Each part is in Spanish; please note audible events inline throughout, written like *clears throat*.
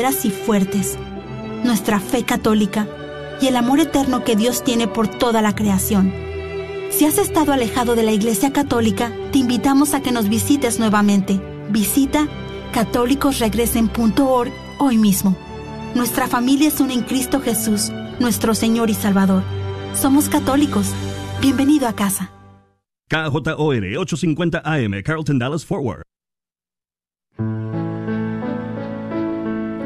y fuertes, nuestra fe católica y el amor eterno que Dios tiene por toda la creación. Si has estado alejado de la Iglesia Católica, te invitamos a que nos visites nuevamente. Visita católicosregresen.org hoy mismo. Nuestra familia es una en Cristo Jesús, nuestro Señor y Salvador. Somos católicos. Bienvenido a casa. KJOR 850 AM, Carlton Dallas Forward.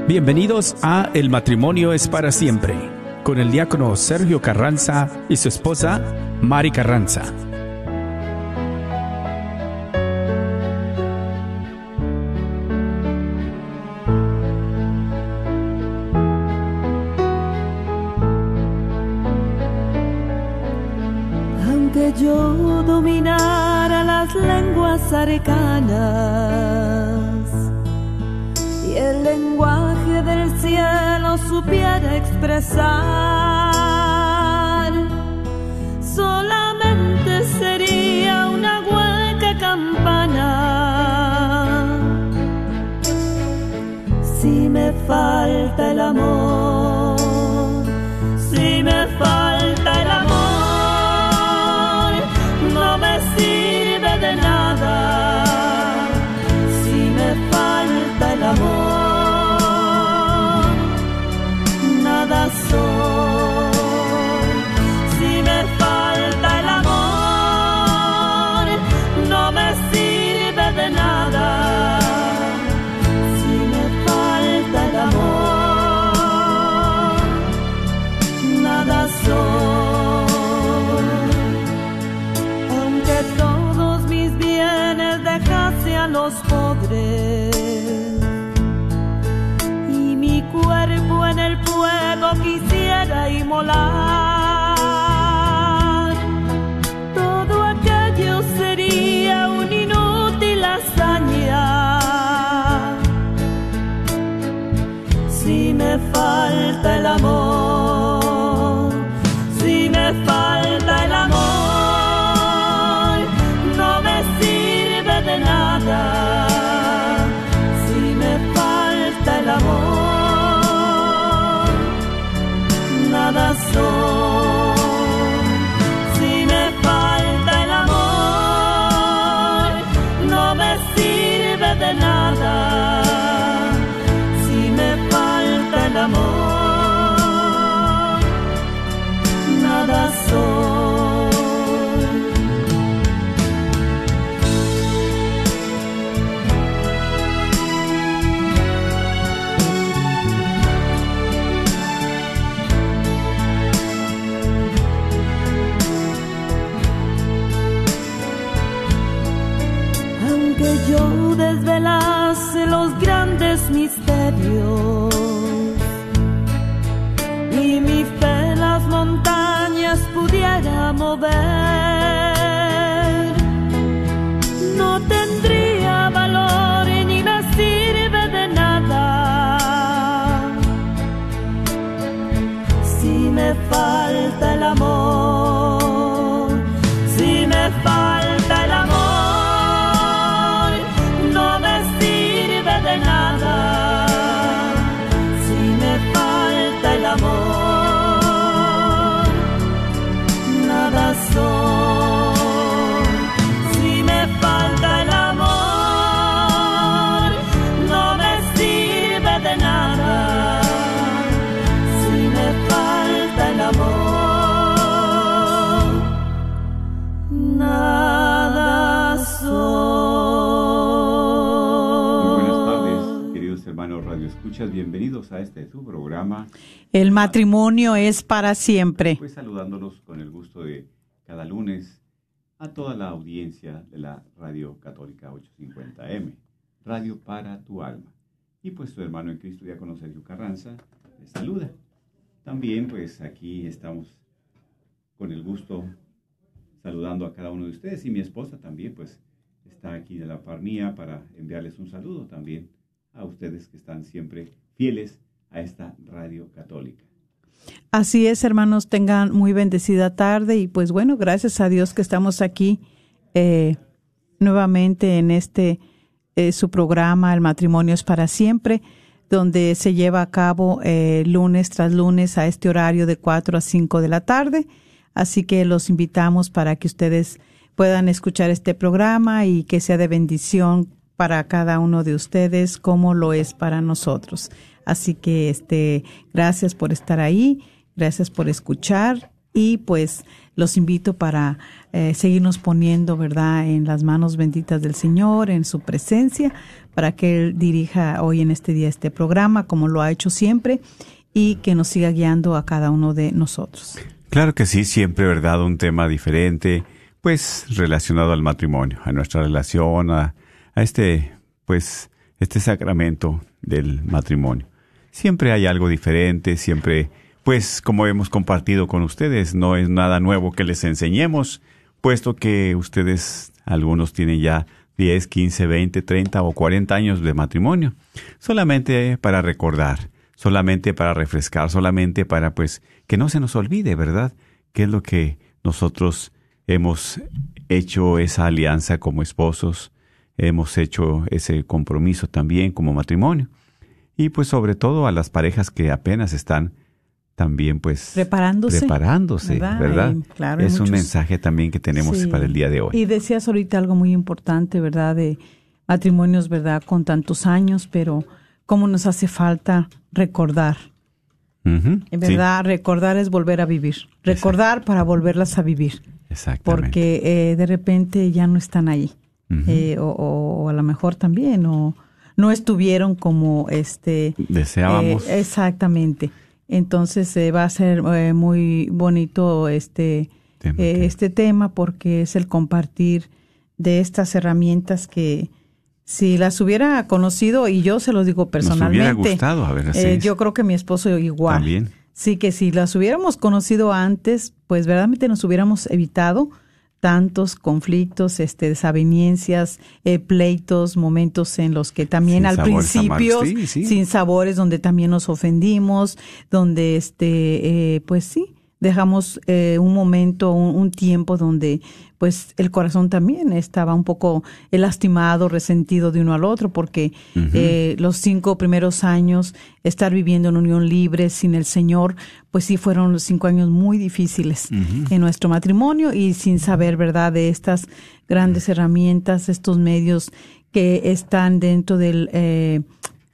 Bienvenidos a El matrimonio es para siempre, con el diácono Sergio Carranza y su esposa Mari Carranza. Aunque yo dominara las lenguas arcanas, el lenguaje del cielo supiera expresar, solamente sería una hueca campana. Si me falta el amor, si me falta el amor, no me sirve de nada. Si me falta el amor. Los pobres cuerpo en el fuego quisiera inmolar. Todo aquello sería un inútil hazaña. Si me falta el amor, grandes misterios. Y mi fe las montañas pudiera mover, programa. El matrimonio es para siempre. Pues saludándolos con el gusto de cada lunes a toda la audiencia de la Radio Católica 850M, Radio para tu alma. Y pues su hermano en Cristo, diácono Sergio Carranza, les saluda. También pues aquí estamos con el gusto saludando a cada uno de ustedes y mi esposa también pues está aquí de la par mía para enviarles un saludo también a ustedes que están siempre fieles a esta radio católica. Así es, hermanos, tengan muy bendecida tarde y pues bueno, gracias a Dios que estamos aquí eh, nuevamente en este eh, su programa El matrimonio es para siempre. donde se lleva a cabo eh, lunes tras lunes a este horario de 4 a 5 de la tarde. Así que los invitamos para que ustedes puedan escuchar este programa y que sea de bendición para cada uno de ustedes como lo es para nosotros. Así que este gracias por estar ahí, gracias por escuchar y pues los invito para eh, seguirnos poniendo, ¿verdad?, en las manos benditas del Señor, en su presencia, para que Él dirija hoy en este día este programa, como lo ha hecho siempre, y que nos siga guiando a cada uno de nosotros. Claro que sí, siempre, ¿verdad?, un tema diferente, pues relacionado al matrimonio, a nuestra relación, a, a este, pues, este sacramento del matrimonio. Siempre hay algo diferente, siempre pues como hemos compartido con ustedes, no es nada nuevo que les enseñemos, puesto que ustedes, algunos tienen ya 10, 15, 20, 30 o 40 años de matrimonio, solamente para recordar, solamente para refrescar, solamente para pues que no se nos olvide, ¿verdad? ¿Qué es lo que nosotros hemos hecho esa alianza como esposos, hemos hecho ese compromiso también como matrimonio? Y pues sobre todo a las parejas que apenas están también pues preparándose, preparándose ¿verdad? claro, es un mensaje también que tenemos para el día de hoy. Y decías ahorita algo muy importante, ¿verdad? De matrimonios, ¿verdad? Con tantos años, pero cómo nos hace falta recordar. En ¿Verdad? Recordar es volver a vivir. Recordar para volverlas a vivir. Exactamente. Porque eh, de repente ya no están ahí. Eh, o, a lo mejor también, o no estuvieron como este... Deseábamos. Eh, exactamente. Entonces eh, va a ser eh, muy bonito este tema, eh, este tema porque es el compartir de estas herramientas que si las hubiera conocido y yo se lo digo personalmente, Nos hubiera gustado, a ver, así yo creo que mi esposo igual. También. Sí que si las hubiéramos conocido antes, pues verdaderamente nos hubiéramos evitado tantos conflictos, este, desavenencias, eh, pleitos, momentos en los que también al principio, sin sabores, donde también nos ofendimos, donde, este, eh, pues sí, dejamos eh, un momento, un, tiempo donde pues el corazón también estaba un poco lastimado, resentido de uno al otro, porque eh, los cinco primeros años, estar viviendo en unión libre sin el Señor, pues sí fueron los cinco años muy difíciles en nuestro matrimonio y sin saber, ¿verdad?, de estas grandes herramientas, estos medios que están dentro del eh,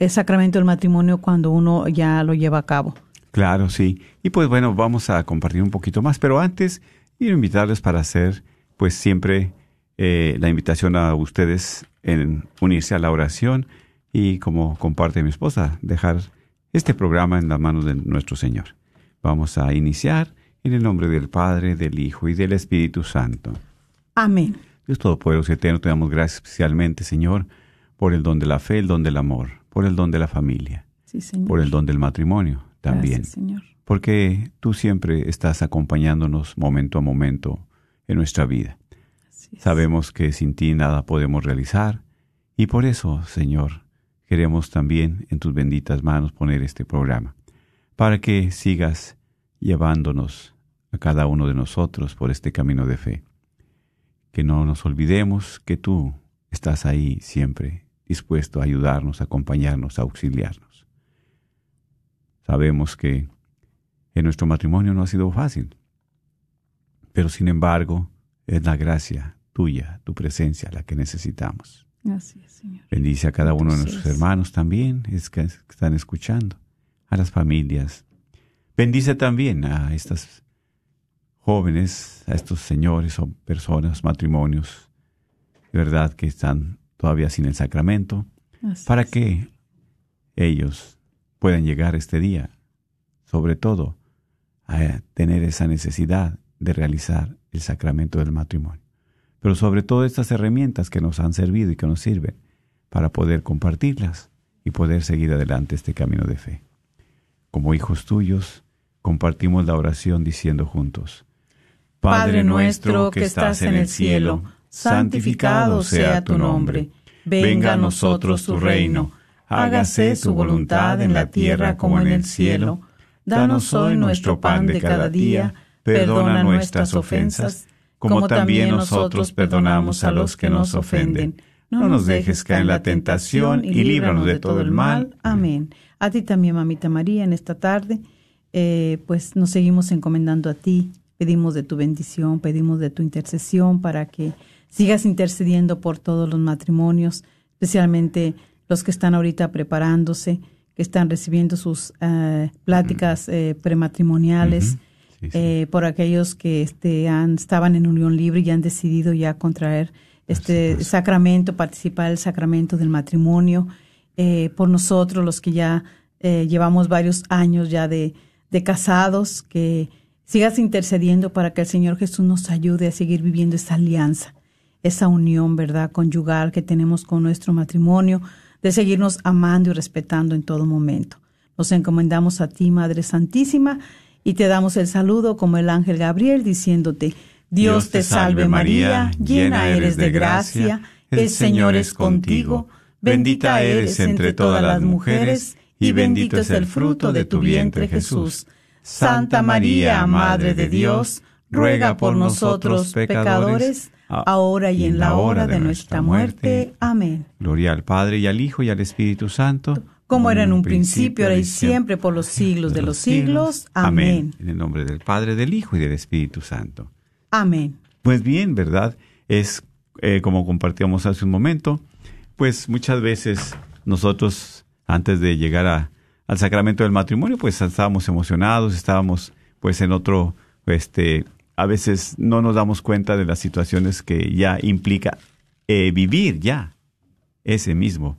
sacramento del matrimonio cuando uno ya lo lleva a cabo. Claro, sí. Y pues bueno, vamos a compartir un poquito más, pero antes quiero invitarles para hacer pues siempre eh, la invitación a ustedes en unirse a la oración y como comparte mi esposa, dejar este programa en las manos de nuestro Señor. Vamos a iniciar en el nombre del Padre, del Hijo y del Espíritu Santo. Amén. Dios Todopoderoso y Eterno, te damos gracias especialmente, Señor, por el don de la fe, el don del amor, por el don de la familia, sí, señor. por el don del matrimonio, también. Señor. Porque tú siempre estás acompañándonos momento a momento en nuestra vida. Sabemos que sin ti nada podemos realizar y por eso, Señor, queremos también en tus benditas manos poner este programa, para que sigas llevándonos a cada uno de nosotros por este camino de fe. Que no nos olvidemos que tú estás ahí siempre, dispuesto a ayudarnos, a acompañarnos, a auxiliarnos. Sabemos que en nuestro matrimonio no ha sido fácil, pero sin embargo es la gracia tuya, tu presencia, la que necesitamos. Así Señor. Bendice a cada uno de nuestros hermanos también es que están escuchando, a las familias. Bendice también a estas jóvenes, a estos señores o personas, matrimonios, de verdad que están todavía sin el sacramento, para que ellos puedan llegar este día, sobre todo a tener esa necesidad de realizar el sacramento del matrimonio. Pero sobre todo estas herramientas que nos han servido y que nos sirven para poder compartirlas y poder seguir adelante este camino de fe. Como hijos tuyos, compartimos la oración diciendo juntos, Padre nuestro que estás en el cielo, santificado sea tu nombre, venga a nosotros tu reino hágase su voluntad en la tierra como en el cielo. Danos hoy nuestro pan de cada día, perdona nuestras ofensas, como también nosotros perdonamos a los que nos ofenden. no nos dejes caer en la tentación y líbranos de todo el mal. Amén. A ti también, mamita María, en esta tarde, eh, pues nos seguimos encomendando a ti. Pedimos de tu bendición, pedimos de tu intercesión para que sigas intercediendo por todos los matrimonios, especialmente los que están ahorita preparándose, que están recibiendo sus eh, pláticas eh, prematrimoniales, por aquellos que este, han, estaban en unión libre y han decidido ya contraer este sacramento, participar del sacramento del matrimonio, eh, por nosotros los que ya eh, llevamos varios años ya de, de casados, que sigas intercediendo para que el Señor Jesús nos ayude a seguir viviendo esa alianza, esa unión, ¿verdad?, conyugal que tenemos con nuestro matrimonio, de seguirnos amando y respetando en todo momento. Nos encomendamos a ti, Madre Santísima, y te damos el saludo como el ángel Gabriel, diciéndote, Dios te salve María, llena eres de gracia, el Señor es contigo, bendita eres entre todas las mujeres, y bendito es el fruto de tu vientre Jesús. Santa María, Madre de Dios, ruega por nosotros pecadores, ahora y en la hora de nuestra muerte. Amén. Gloria al Padre y al Hijo y al Espíritu Santo. Como era en un principio, ahora y siempre, por los siglos de los siglos. Amén. En el nombre del Padre, del Hijo y del Espíritu Santo. Amén. Pues bien, ¿verdad? Es eh, como compartíamos hace un momento, pues muchas veces nosotros, antes de llegar a, al sacramento del matrimonio, pues estábamos emocionados, estábamos pues en otro, este, a veces no nos damos cuenta de las situaciones que ya implica eh, vivir ya ese mismo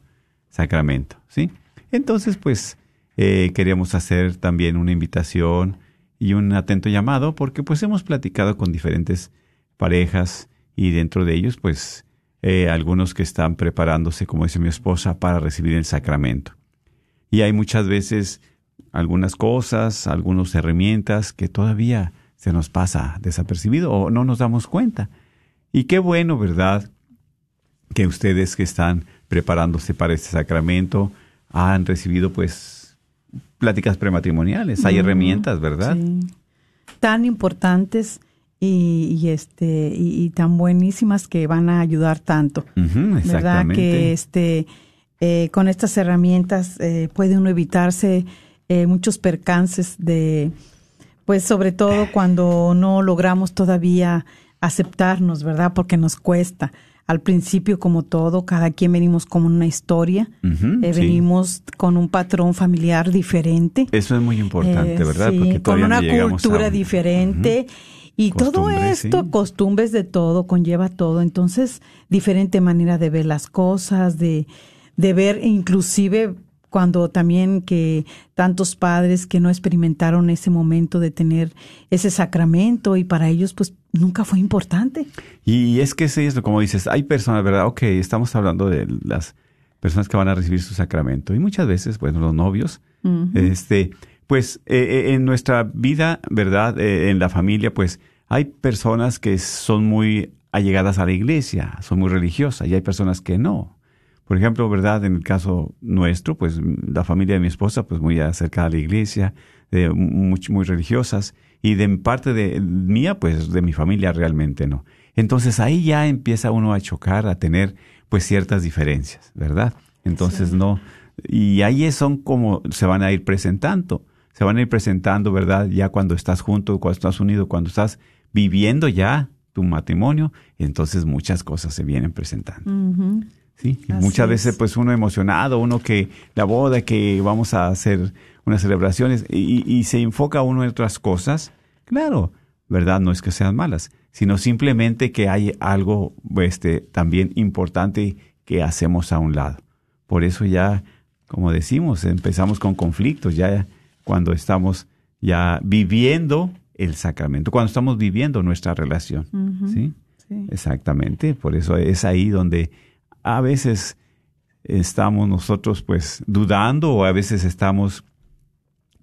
sacramento, ¿sí? Entonces, pues, eh, queríamos hacer también una invitación y un atento llamado porque pues hemos platicado con diferentes parejas y dentro de ellos pues eh, algunos que están preparándose, como dice mi esposa, para recibir el sacramento. Y hay muchas veces algunas cosas, algunas herramientas que todavía se nos pasa desapercibido o no nos damos cuenta. Y qué bueno, ¿verdad? Que ustedes que están preparándose para este sacramento han recibido pues pláticas prematrimoniales, hay herramientas, ¿verdad? Sí. Tan importantes y, este y, tan buenísimas que van a ayudar tanto, ¿verdad? Que este eh, con estas herramientas eh, puede uno evitarse eh, muchos percances de, pues sobre todo cuando no logramos todavía aceptarnos, ¿verdad? Porque nos cuesta al principio como todo, cada quien venimos con una historia, eh, venimos con un patrón familiar diferente. Eso es muy importante, eh, ¿verdad? con una cultura diferente. Y todo esto, costumbres de todo, conlleva todo. Entonces, diferente manera de ver las cosas, de, de ver inclusive cuando también que tantos padres que no experimentaron ese momento de tener ese sacramento y para ellos pues nunca fue importante. Y es que es como dices, hay personas, ¿verdad? Ok, estamos hablando de las personas que van a recibir su sacramento y muchas veces, bueno, los novios, este, pues eh, eh, en nuestra vida, ¿verdad? Eh, en la familia, pues hay personas que son muy allegadas a la iglesia, son muy religiosas y hay personas que no. Por ejemplo, ¿verdad? En el caso nuestro, pues la familia de mi esposa, pues muy acercada a la iglesia, de, muy, muy religiosas, y de parte de mía, pues de mi familia realmente no. Entonces ahí ya empieza uno a chocar, a tener pues ciertas diferencias, ¿verdad? Entonces no, y ahí son como se van a ir presentando, se van a ir presentando, ¿verdad? Ya cuando estás junto, cuando estás unido, cuando estás viviendo ya tu matrimonio, entonces muchas cosas se vienen presentando. Sí, muchas veces pues uno emocionado, uno que la boda, que vamos a hacer unas celebraciones y, se enfoca uno en otras cosas, claro, ¿verdad? No es que sean malas, sino simplemente que hay algo este, también importante que hacemos a un lado. Por eso ya, como decimos, empezamos con conflictos, ya cuando estamos ya viviendo el sacramento, cuando estamos viviendo nuestra relación. ¿sí? Exactamente, por eso es ahí donde a veces estamos nosotros pues dudando o a veces estamos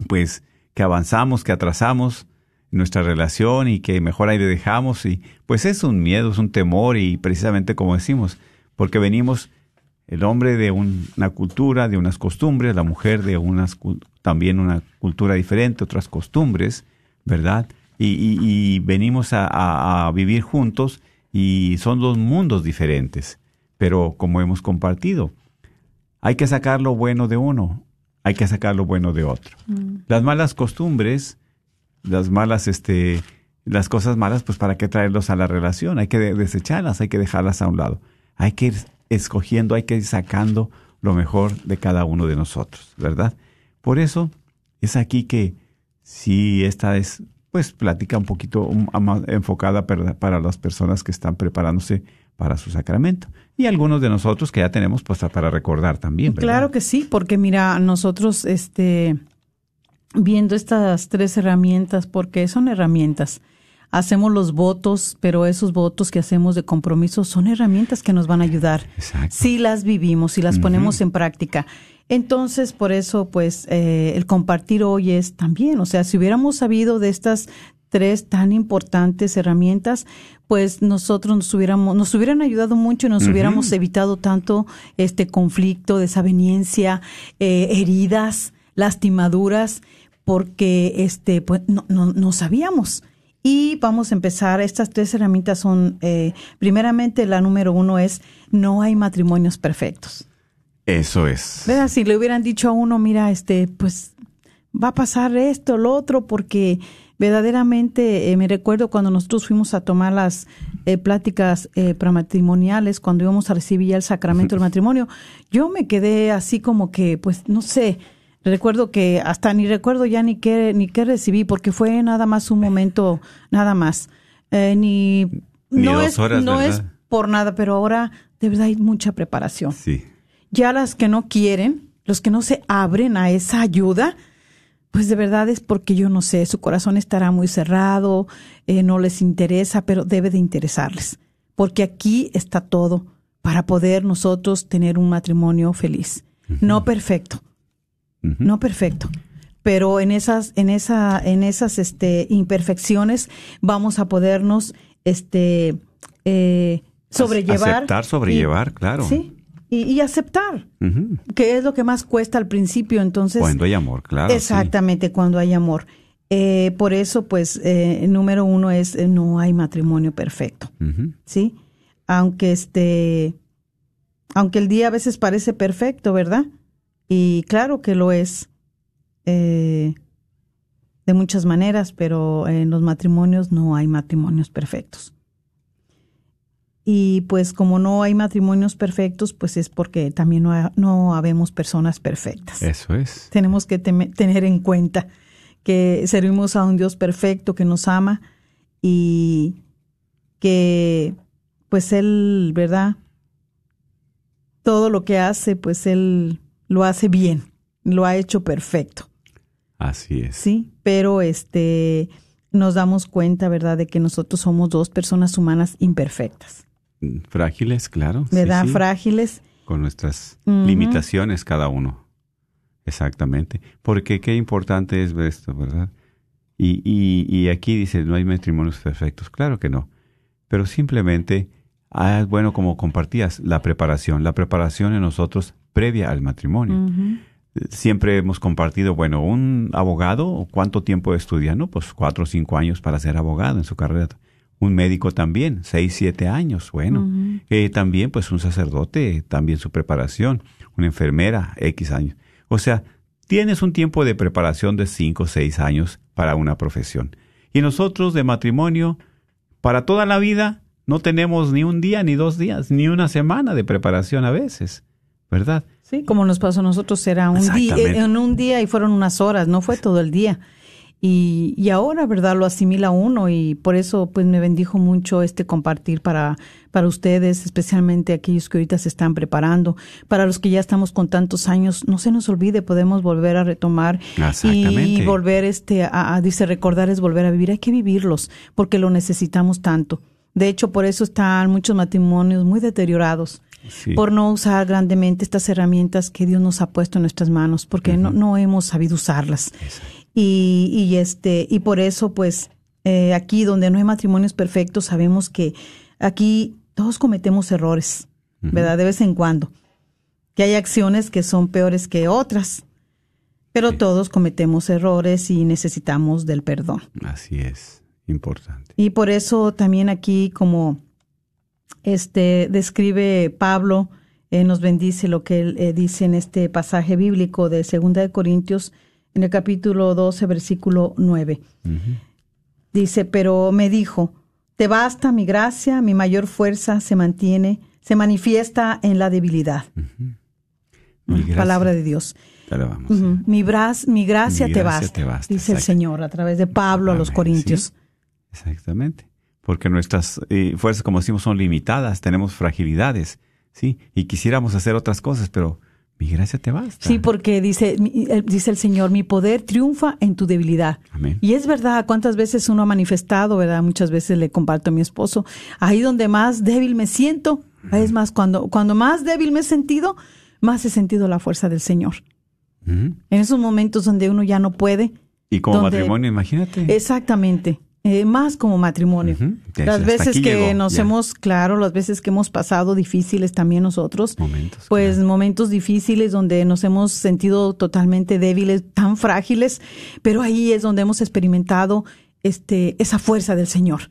pues que avanzamos, que atrasamos nuestra relación y que mejor ahí le dejamos y pues es un miedo, es un temor y precisamente como decimos, porque venimos el hombre de una cultura, de unas costumbres, la mujer de unas también una cultura diferente, otras costumbres, ¿verdad? Y, venimos a, a, vivir juntos y son dos mundos diferentes pero como hemos compartido, hay que sacar lo bueno de uno, hay que sacar lo bueno de otro. Las malas costumbres, las malas, este, las cosas malas, pues para qué traerlos a la relación, hay que desecharlas, hay que dejarlas a un lado. Hay que ir escogiendo, hay que ir sacando lo mejor de cada uno de nosotros, ¿verdad? Por eso es aquí que si esta es, pues, plática un poquito más enfocada para, para las personas que están preparándose para su sacramento. Y algunos de nosotros que ya tenemos pues para recordar también. ¿verdad? Claro que sí, porque mira, nosotros este viendo estas tres herramientas, porque son herramientas, hacemos los votos, pero esos votos que hacemos de compromiso son herramientas que nos van a ayudar. Exacto. Si las vivimos, si las ponemos en práctica. Entonces, por eso, pues, eh, el compartir hoy es también, o sea, si hubiéramos sabido de estas tres tan importantes herramientas, pues nosotros nos hubiéramos, nos hubieran ayudado mucho y nos hubiéramos evitado tanto este conflicto, desaveniencia, eh, heridas, lastimaduras, porque este, pues no, no, no sabíamos. Y vamos a empezar. Estas tres herramientas son, eh, primeramente, la número uno es no hay matrimonios perfectos. Eso es. ¿Verdad? Si le hubieran dicho a uno, mira, este, pues va a pasar esto, lo otro, porque verdaderamente eh, me recuerdo cuando nosotros fuimos a tomar las eh, pláticas eh, prematrimoniales, cuando íbamos a recibir ya el sacramento del *laughs* matrimonio, yo me quedé así como que, pues, no sé, recuerdo que hasta ni recuerdo ya ni qué, ni qué recibí, porque fue nada más un momento, nada más. Eh, ni, Ni no dos es, horas, no ¿verdad? es por nada, pero ahora de verdad hay mucha preparación Sí. ya las que no quieren, los que no se abren a esa ayuda, pues de verdad es porque yo no sé, su corazón estará muy cerrado, eh, no les interesa, pero debe de interesarles, porque aquí está todo para poder nosotros tener un matrimonio feliz, no perfecto, no perfecto. Pero en esas, en esa, en esas este, imperfecciones vamos a podernos este, eh, sobrellevar. Aceptar, sobrellevar, claro. Sí, y, y aceptar, que es lo que más cuesta al principio, entonces. Cuando hay amor, claro. sí. Exactamente, cuando hay amor. Eh, por eso, pues, eh, número uno es eh, no hay matrimonio perfecto. ¿sí? Aunque este, aunque el día a veces parece perfecto, ¿verdad? Y claro que lo es eh, de muchas maneras, pero en los matrimonios no hay matrimonios perfectos. Y pues como no hay matrimonios perfectos, pues es porque también no, ha- no habemos personas perfectas. Eso es. Tenemos que tener en cuenta que servimos a un Dios perfecto que nos ama y que pues Él, ¿verdad? Todo lo que hace, pues Él lo hace bien, lo ha hecho perfecto. Así es. Sí, pero este nos damos cuenta, ¿verdad?, de que nosotros somos dos personas humanas imperfectas, Frágiles, claro. ¿verdad? sí. Frágiles. Con nuestras limitaciones cada uno. Exactamente. Porque qué importante es ver esto, ¿verdad? Y, y, y aquí dice, no hay matrimonios perfectos. Claro que no. Pero simplemente, ah, es bueno, como compartías, la preparación. La preparación en nosotros previa al matrimonio. Siempre hemos compartido, bueno, un abogado, ¿cuánto tiempo estudia? No, pues cuatro o cinco años para ser abogado en su carrera. Un médico también, seis, siete años, bueno. Eh, también, pues un sacerdote, también su preparación. Una enfermera, X años. O sea, tienes un tiempo de preparación de cinco o seis años para una profesión. Y nosotros de matrimonio, para toda la vida, no tenemos ni un día, ni dos días, ni una semana de preparación a veces, ¿verdad? Sí, como nos pasó a nosotros, era un día, en un día y fueron unas horas, no fue todo el día. Y, y ahora, ¿verdad? Lo asimila uno y por eso pues me bendijo mucho este compartir para, para ustedes, especialmente aquellos que ahorita se están preparando. Para los que ya estamos con tantos años, no se nos olvide, podemos volver a retomar y volver este a, a- dice recordar es volver a vivir, hay que vivirlos porque lo necesitamos tanto. De hecho, por eso están muchos matrimonios muy deteriorados Sí. por no usar grandemente estas herramientas que Dios nos ha puesto en nuestras manos, porque no, no hemos sabido usarlas. Y, y este, y por eso, pues, eh, aquí donde no hay matrimonios perfectos, sabemos que aquí todos cometemos errores, ¿verdad? De vez en cuando. Que hay acciones que son peores que otras. Pero todos cometemos errores y necesitamos del perdón. Así es, importante. Y por eso también aquí como este describe Pablo, eh, nos bendice lo que él eh, dice en este pasaje bíblico de Segunda de Corintios, en el capítulo 12, versículo 9. Dice, pero me dijo, te basta mi gracia, mi mayor fuerza se mantiene, se manifiesta en la debilidad. Palabra de Dios. mi, mi, gracia, te, basta, dice el Señor a través de Pablo a los Corintios. Exactamente. Porque nuestras eh, fuerzas, como decimos, son limitadas, tenemos fragilidades, ¿sí? Y quisiéramos hacer otras cosas, pero mi gracia te basta. Sí, porque dice, eh, dice el Señor, mi poder triunfa en tu debilidad. Amén. Y es verdad, cuántas veces uno ha manifestado, ¿verdad? Muchas veces le comparto a mi esposo, ahí donde más débil me siento, es más, cuando, cuando más débil me he sentido, más he sentido la fuerza del Señor. En esos momentos donde uno ya no puede. Y como matrimonio, imagínate. Exactamente. Eh, más como matrimonio. Las veces que nos hemos, claro, las veces que hemos pasado difíciles también nosotros, momentos, pues momentos difíciles donde nos hemos sentido totalmente débiles, tan frágiles, pero ahí es donde hemos experimentado este, esa fuerza del Señor.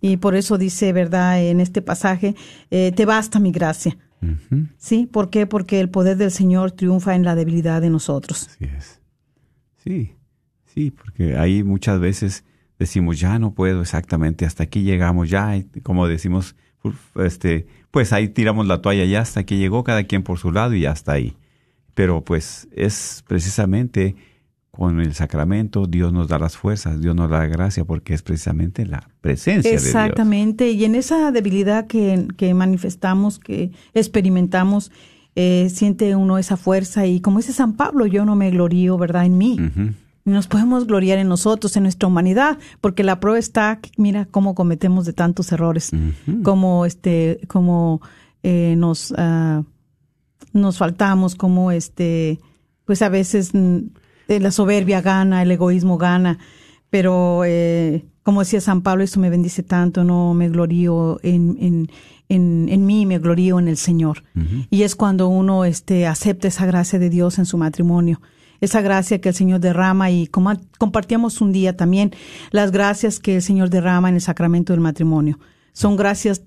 Y por eso dice, ¿verdad? En este pasaje, eh, te basta mi gracia. ¿Sí? ¿Por qué? Porque el poder del Señor triunfa en la debilidad de nosotros. Así es. Sí, sí, porque ahí muchas veces decimos, ya no puedo exactamente, hasta aquí llegamos, ya, como decimos, este, pues ahí tiramos la toalla, ya hasta aquí llegó cada quien por su lado y ya está ahí. Pero pues es precisamente con el sacramento Dios nos da las fuerzas, Dios nos da la gracia porque es precisamente la presencia de Dios. Exactamente, y en esa debilidad que, que manifestamos, que experimentamos, eh, siente uno esa fuerza y como dice San Pablo, yo no me glorío, ¿verdad?, en mí nos podemos gloriar en nosotros, en nuestra humanidad, porque la prueba está, mira cómo cometemos de tantos errores, como este, como eh, nos uh, nos faltamos, como este, pues a veces mm, eh, la soberbia gana, el egoísmo gana, pero eh, como decía San Pablo, eso me bendice tanto, no me glorío en, en, en, en mí, me glorío en el Señor. Y es cuando uno este, acepta esa gracia de Dios en su matrimonio esa gracia que el Señor derrama y como compartíamos un día también las gracias que el Señor derrama en el sacramento del matrimonio. Son gracias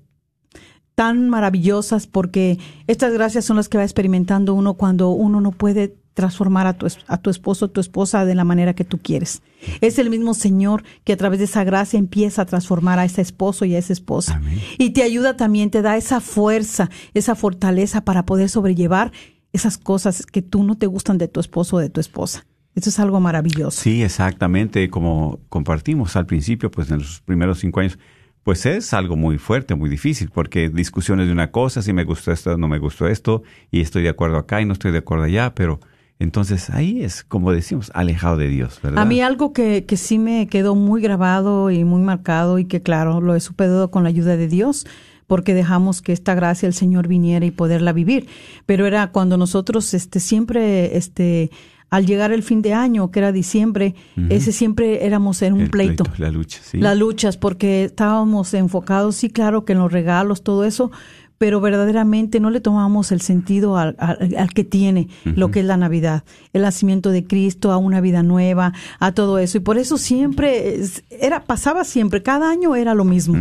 tan maravillosas porque estas gracias son las que va experimentando uno cuando uno no puede transformar a tu, a tu esposo o tu esposa de la manera que tú quieres. Es el mismo Señor que a través de esa gracia empieza a transformar a ese esposo y a esa esposa. Y te ayuda también, te da esa fuerza, esa fortaleza para poder sobrellevar esas cosas que tú no te gustan de tu esposo o de tu esposa. Eso es algo maravilloso. Sí, exactamente. Como compartimos al principio, pues en los primeros cinco años, pues es algo muy fuerte, muy difícil, porque discusiones de una cosa, si me gustó esto, no me gustó esto, y estoy de acuerdo acá y no estoy de acuerdo allá, pero entonces ahí es, como decimos, alejado de Dios, ¿verdad? A mí algo que, que sí me quedó muy grabado y muy marcado y que claro, lo he superado con la ayuda de Dios, porque dejamos que esta gracia del Señor viniera y poderla vivir. Pero era cuando nosotros este, siempre, este, al llegar el fin de año, que era diciembre, ese siempre éramos en un pleito. La lucha, sí. Las luchas, porque estábamos enfocados, sí, claro, que en los regalos, todo eso, pero verdaderamente no le tomamos el sentido al, al, que tiene lo que es la Navidad, el nacimiento de Cristo, a una vida nueva, a todo eso. Y por eso siempre, era pasaba siempre, cada año era lo mismo.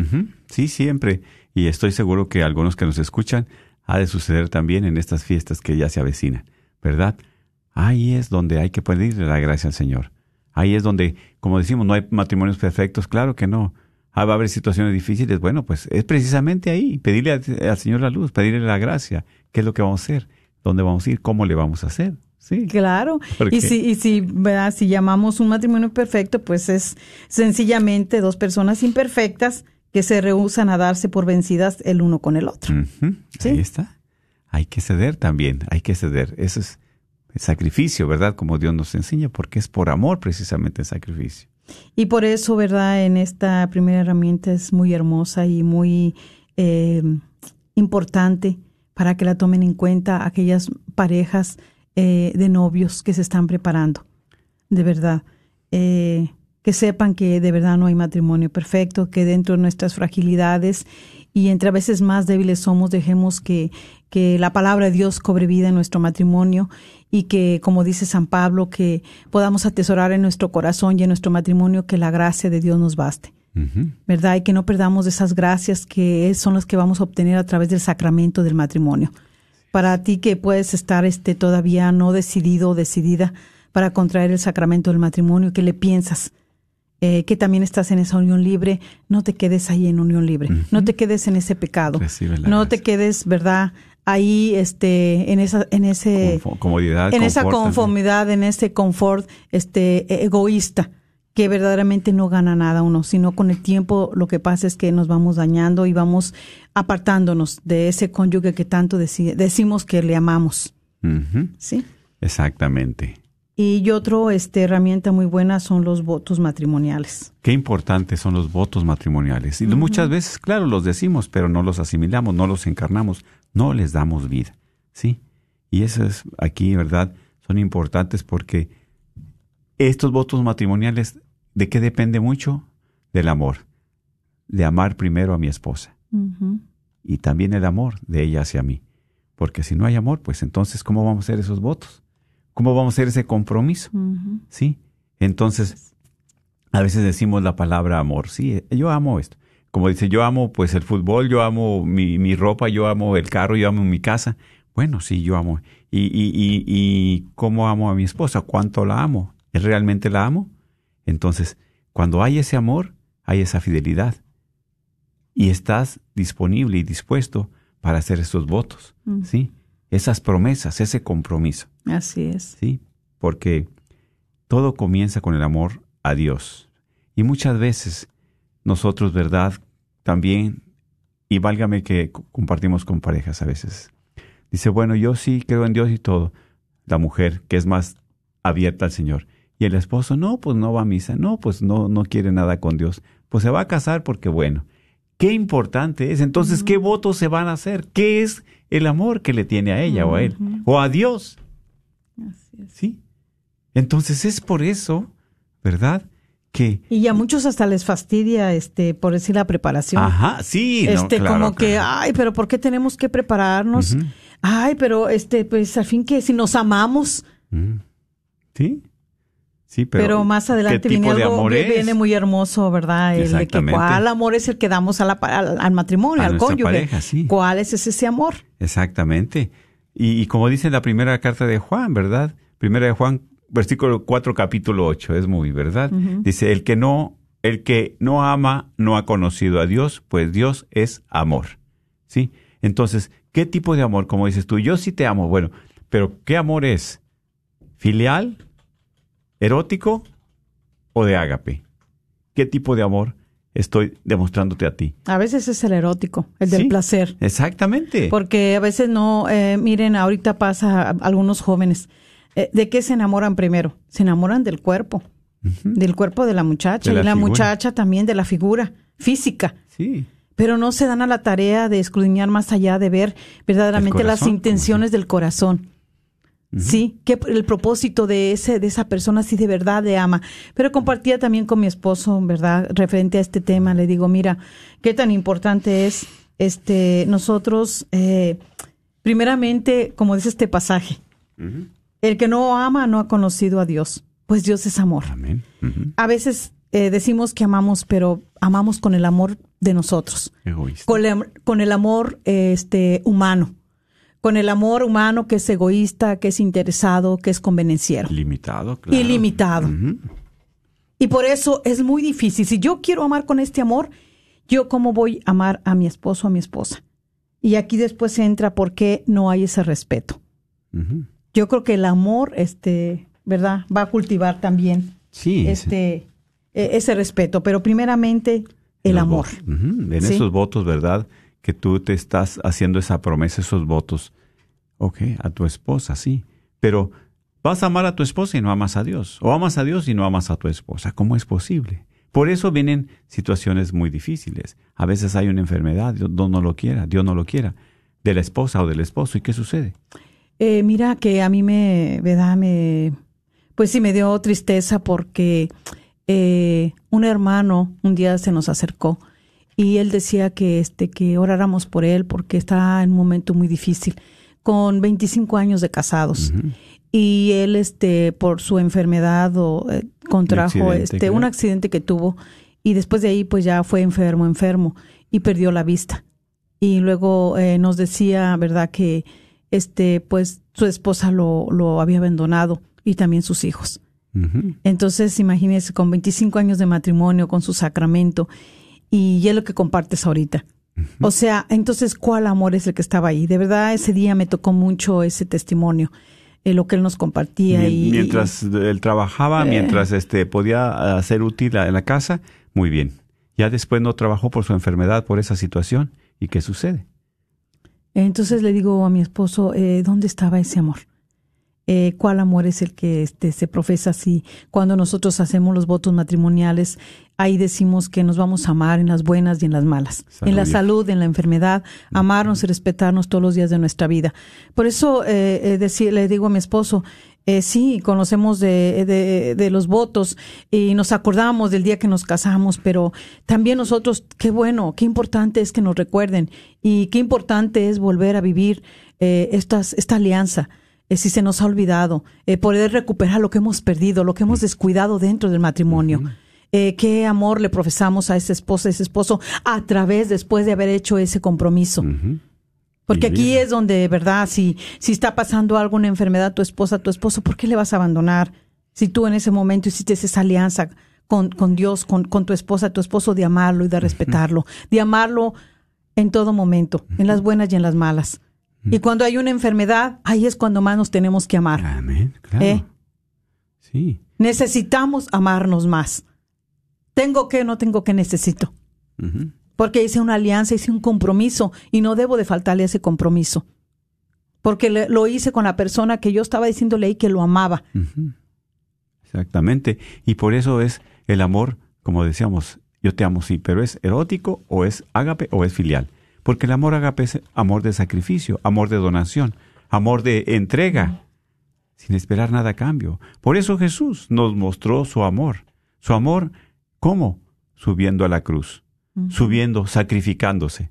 Sí, siempre y estoy seguro que algunos que nos escuchan ha de suceder también en estas fiestas que ya se avecinan, ¿verdad? Ahí es donde hay que pedirle la gracia al Señor. Ahí es donde, como decimos, no hay matrimonios perfectos, claro que no. Ah, va a haber situaciones difíciles, bueno, pues es precisamente ahí, pedirle al, Señor la luz, pedirle la gracia, qué es lo que vamos a hacer, dónde vamos a ir, cómo le vamos a hacer. Sí. Claro. Y si, y si, ¿verdad? si llamamos un matrimonio perfecto, pues es sencillamente dos personas imperfectas que se rehusan a darse por vencidas el uno con el otro. Ahí está. Hay que ceder también, hay que ceder. Eso es el sacrificio, ¿verdad? Como Dios nos enseña, porque es por amor precisamente el sacrificio. Y por eso, ¿verdad? En esta primera herramienta es muy hermosa y muy eh, importante para que la tomen en cuenta aquellas parejas eh, de novios que se están preparando. De verdad. Eh, que sepan que de verdad no hay matrimonio perfecto, que dentro de nuestras fragilidades y entre a veces más débiles somos, dejemos que, que la palabra de Dios cobre vida en nuestro matrimonio y que, como dice San Pablo, que podamos atesorar en nuestro corazón y en nuestro matrimonio que la gracia de Dios nos baste. ¿verdad? Y que no perdamos esas gracias que son las que vamos a obtener a través del sacramento del matrimonio. Para ti que puedes estar este todavía no decidido o decidida para contraer el sacramento del matrimonio, que le piensas? Eh, que también estás en esa unión libre, no te quedes ahí en unión libre, no te quedes en ese pecado, la no gracia. te quedes, ¿verdad? Ahí, este, en esa, en ese, comodidad, en esa también. conformidad, en ese confort, este, e- egoísta, que verdaderamente no gana nada uno, sino con el tiempo lo que pasa es que nos vamos dañando y vamos apartándonos de ese cónyuge que tanto deci- decimos que le amamos. ¿sí? Exactamente. Y otro, este, herramienta muy buena son los votos matrimoniales. Qué importantes son los votos matrimoniales. Y muchas veces, claro, los decimos, pero no los asimilamos, no los encarnamos, no les damos vida. ¿Sí? Y eso es aquí, ¿verdad? Son importantes porque estos votos matrimoniales, ¿de qué depende mucho? Del amor. De amar primero a mi esposa. Y también el amor de ella hacia mí. Porque si no hay amor, pues entonces, ¿cómo vamos a hacer esos votos? ¿Cómo vamos a hacer ese compromiso? ¿sí? Entonces, a veces decimos la palabra amor, sí, yo amo esto. Como dice, yo amo pues el fútbol, yo amo mi, mi ropa, yo amo el carro, yo amo mi casa. Bueno, sí, yo amo. ¿Y, y, y, y cómo amo a mi esposa? ¿Cuánto la amo? ¿Es realmente la amo? Entonces, cuando hay ese amor, hay esa fidelidad. Y estás disponible y dispuesto para hacer esos votos, Mm. ¿sí? Esas promesas, ese compromiso. Así es. ¿sí? Porque todo comienza con el amor a Dios. Y muchas veces nosotros, ¿verdad? También, y válgame que co- compartimos con parejas a veces. Dice, bueno, yo sí creo en Dios y todo. La mujer, que es más abierta al Señor. Y el esposo, no, pues no va a misa, no, pues no, no quiere nada con Dios. Pues se va a casar porque, bueno, qué importante es. Entonces, ¿qué votos se van a hacer? ¿Qué es el amor que le tiene a ella o a él? O a Dios. ¿Sí? Entonces es por eso, ¿verdad? Que, Y a muchos hasta les fastidia, este, por decir la preparación. ajá, sí, no, este, claro, como que, ay, pero ¿por qué tenemos que prepararnos? Ay, pero este, pues al fin que si nos amamos, Mm. ¿Sí? Sí, pero, pero, más adelante ¿qué viene algo, es? viene muy hermoso, ¿verdad? El de que cuál amor es el que damos a la, pa- al, al matrimonio, A al cónyuge. pareja, sí. ¿Cuál es ese amor? Exactamente. Y, y como dice la primera carta de Juan, ¿verdad? Primera de Juan, versículo 4, capítulo 8, es muy, ¿verdad? Dice, el que no, el que no ama no ha conocido a Dios, pues Dios es amor. ¿Sí? Entonces, ¿qué tipo de amor? Como dices tú, yo sí te amo, bueno, pero ¿qué amor es? ¿Filial? ¿Erótico? ¿O de ágape? ¿Qué tipo de amor estoy demostrándote a ti? A veces es el erótico, el del Sí, placer. Exactamente. Porque a veces no, eh, miren, ahorita pasa a algunos jóvenes. Eh, ¿De qué se enamoran primero? Se enamoran del cuerpo, del cuerpo de la muchacha De la y la figura. muchacha también de la figura física. Sí. Pero no se dan a la tarea de escudriñar más allá, de ver verdaderamente las intenciones del corazón. Sí, que el propósito de ese de esa persona sí de verdad le ama. Pero compartía también con mi esposo, ¿verdad? Referente a este tema, le digo, mira, qué tan importante es este nosotros eh, primeramente, como dice este pasaje, el que no ama no ha conocido a Dios, pues Dios es amor. Amén. A veces eh, decimos que amamos, pero amamos con el amor de nosotros Egoísta. con, el- con el amor eh, este humano, con el amor humano que es egoísta, que es interesado, que es convenenciero. Limitado, claro. Ilimitado. Y por eso es muy difícil. Si yo quiero amar con este amor, yo cómo voy a amar a mi esposo o a mi esposa. Y aquí después entra por qué no hay ese respeto. Ujú. Yo creo que el amor, este, ¿verdad? Va a cultivar también Sí. este, e- ese respeto. Pero primeramente, el Los amor. En Sí. esos votos, ¿verdad? Que tú te estás haciendo esa promesa, esos votos. Ok, a tu esposa, sí. Pero vas a amar a tu esposa y no amas a Dios. O amas a Dios y no amas a tu esposa. ¿Cómo es posible? Por eso vienen situaciones muy difíciles. A veces hay una enfermedad, Dios no lo quiera, Dios no lo quiera, de la esposa o del esposo. ¿Y qué sucede? Eh, mira que a mí me, ¿verdad? Me, pues sí me dio tristeza porque eh, un hermano un día se nos acercó y él decía que este que oráramos por él porque está en un momento muy difícil con 25 años de casados y él este por su enfermedad o eh, contrajo accidente, este un accidente que tuvo y después de ahí pues ya fue enfermo, enfermo y perdió la vista. Y luego eh, nos decía, ¿verdad?, que este, pues su esposa lo, lo había abandonado y también sus hijos. Entonces, imagínese, con 25 años de matrimonio, con su sacramento, y es lo que compartes ahorita. O sea, entonces, ¿cuál amor es el que estaba ahí? De verdad, ese día me tocó mucho ese testimonio, eh, lo que él nos compartía. y, mientras él trabajaba, Eh. mientras este podía ah, ser útil en la casa, muy bien. Ya después no trabajó por su enfermedad, por esa situación. ¿Y qué sucede? Entonces le digo a mi esposo, eh, ¿dónde estaba ese amor? Eh, ¿Cuál amor es el que este, se profesa así? Cuando nosotros hacemos los votos matrimoniales, ahí decimos que nos vamos a amar en las buenas y en las malas, Salud. en la salud, en la enfermedad, amarnos y respetarnos todos los días de nuestra vida. Por eso eh, eh, decir- le digo a mi esposo, eh, sí, conocemos de, de, de los votos y nos acordamos del día que nos casamos, pero también nosotros, qué bueno, qué importante es que nos recuerden y qué importante es volver a vivir eh, estas, esta alianza. Eh, si se nos ha olvidado, eh, poder recuperar lo que hemos perdido, lo que hemos descuidado dentro del matrimonio. Eh, qué amor le profesamos a esa esposa, a ese esposo, a través, después de haber hecho ese compromiso. Porque aquí es donde, ¿verdad? Si, si está pasando algo, una enfermedad, tu esposa, tu esposo, ¿por qué le vas a abandonar? Si tú en ese momento hiciste esa alianza con, con Dios, con, con tu esposa, tu esposo, de amarlo y de respetarlo, de amarlo en todo momento, en las buenas y en las malas. Y cuando hay una enfermedad, ahí es cuando más nos tenemos que amar. Amén, claro. ¿Eh? Sí. Necesitamos amarnos más. Tengo que, no tengo que, necesito. Porque hice una alianza, hice un compromiso y no debo de faltarle ese compromiso. Porque le- lo hice con la persona que yo estaba diciéndole ahí que lo amaba. Exactamente. Y por eso es el amor, como decíamos, yo te amo, sí, pero es erótico o es ágape o es filial. Porque el amor ágape es amor de sacrificio, amor de donación, amor de entrega, sin esperar nada a cambio. Por eso Jesús nos mostró su amor. Su amor, ¿cómo? Subiendo a la cruz, subiendo, sacrificándose.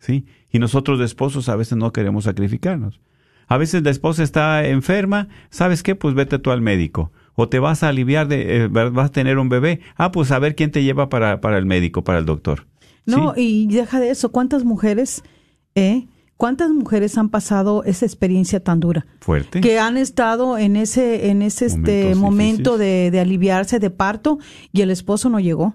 ¿Sí? Y nosotros de esposos a veces no queremos sacrificarnos. A veces la esposa está enferma, ¿sabes qué? Pues vete tú al médico. O te vas a aliviar de, eh, vas a tener un bebé. Ah, pues a ver quién te lleva para, para el médico, para el doctor. No, ¿Sí? y deja de eso. ¿Cuántas mujeres, eh? ¿Cuántas mujeres han pasado esa experiencia tan dura? Fuerte. Que han estado en ese, en ese este momento de, de aliviarse de parto y el esposo no llegó.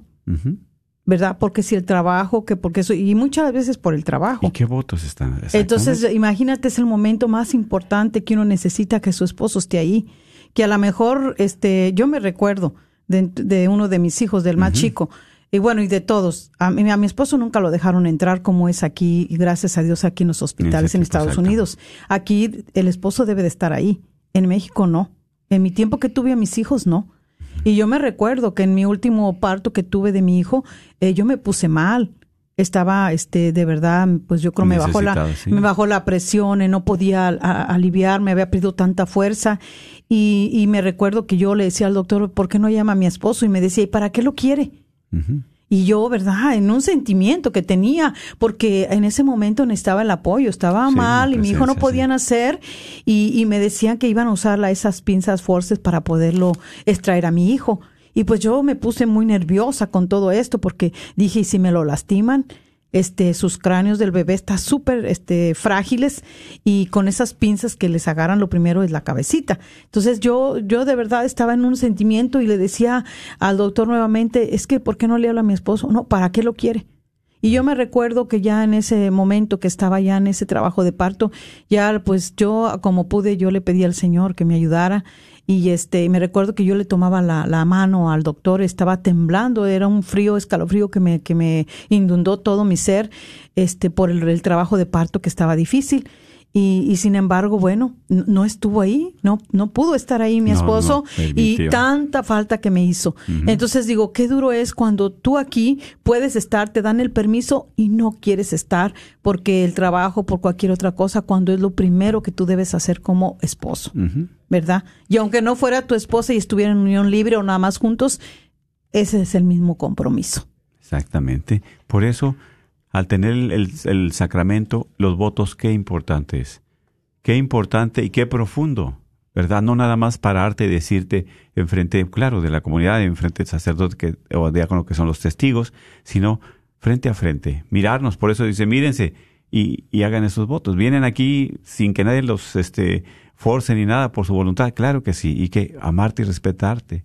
¿verdad? Porque si el trabajo, que porque eso, y muchas veces por el trabajo. ¿Y qué votos están? Entonces, imagínate, es el momento más importante que uno necesita que su esposo esté ahí. Que a lo mejor, este, yo me recuerdo de, de uno de mis hijos, del más chico, y bueno, y de todos. A mi, a mi esposo nunca lo dejaron entrar como es aquí, y gracias a Dios, aquí en los hospitales En Estados. Unidos. Aquí el esposo debe de estar ahí. En México no. En mi tiempo que tuve a mis hijos, no. Y yo me recuerdo que en mi último parto que tuve de mi hijo, eh, yo me puse mal. Estaba, este, de verdad, pues yo creo me bajó la, sí. me bajó la presión, eh, no podía a- aliviar, me había perdido tanta fuerza. Y, y me recuerdo que yo le decía al doctor, ¿por qué no llama a mi esposo? Y me decía, ¿y para qué lo quiere? Y yo, ¿verdad? En un sentimiento que tenía, porque en ese momento necesitaba el apoyo, estaba Sí, mal y mi hijo no podía sí. nacer y, y me decían que iban a usar esas pinzas forces para poderlo extraer a mi hijo. Y pues yo me puse muy nerviosa con todo esto porque dije, ¿y si me lo lastiman? Este, sus cráneos del bebé están súper este, frágiles y con esas pinzas que les agarran lo primero es la cabecita. Entonces yo, yo de verdad estaba en un sentimiento y le decía al doctor nuevamente, es que ¿por qué no le habla a mi esposo? No, ¿para qué lo quiere? Y yo me recuerdo que ya en ese momento que estaba ya en ese trabajo de parto, ya pues yo como pude, yo le pedí al Señor que me ayudara y este, me recuerdo que yo le tomaba la, la mano al doctor, estaba temblando, era un frío, escalofrío que me, que me inundó todo mi ser, este, por el, el trabajo de parto que estaba difícil. Y, y sin embargo, bueno, no estuvo ahí, no, no pudo estar ahí mi No, esposo no, y tanta falta que me hizo. Entonces digo, qué duro es cuando tú aquí puedes estar, te dan el permiso y no quieres estar porque el trabajo, por cualquier otra cosa, cuando es lo primero que tú debes hacer como esposo. ¿verdad? Y aunque no fuera tu esposa y estuvieran en unión libre o nada más juntos, ese es el mismo compromiso. Exactamente. Por eso, al tener el, el- sacramento, los votos, qué importante es. Qué importante y qué profundo. ¿verdad? No nada más pararte y decirte enfrente, claro, de la comunidad, enfrente del sacerdote que, o diácono que son los testigos, sino frente a frente, mirarnos. Por eso dice, mírense y, y hagan esos votos. Vienen aquí sin que nadie los este, force ni nada por su voluntad, claro que sí, y que amarte y respetarte,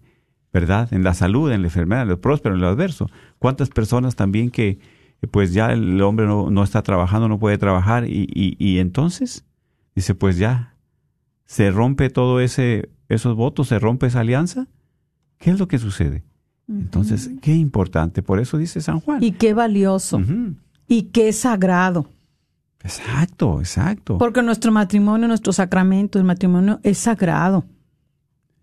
¿verdad? En la salud, en la enfermedad, en lo próspero, en lo adverso. ¿Cuántas personas también que pues ya el hombre no, no está trabajando, no puede trabajar y, y, y entonces dice, pues ya se rompe todo ese esos votos, se rompe esa alianza, ¿qué es lo que sucede? Entonces, qué importante, por eso dice San Juan. Y qué valioso. Y qué sagrado. Exacto, exacto. Porque nuestro matrimonio, nuestro sacramento, el matrimonio es sagrado.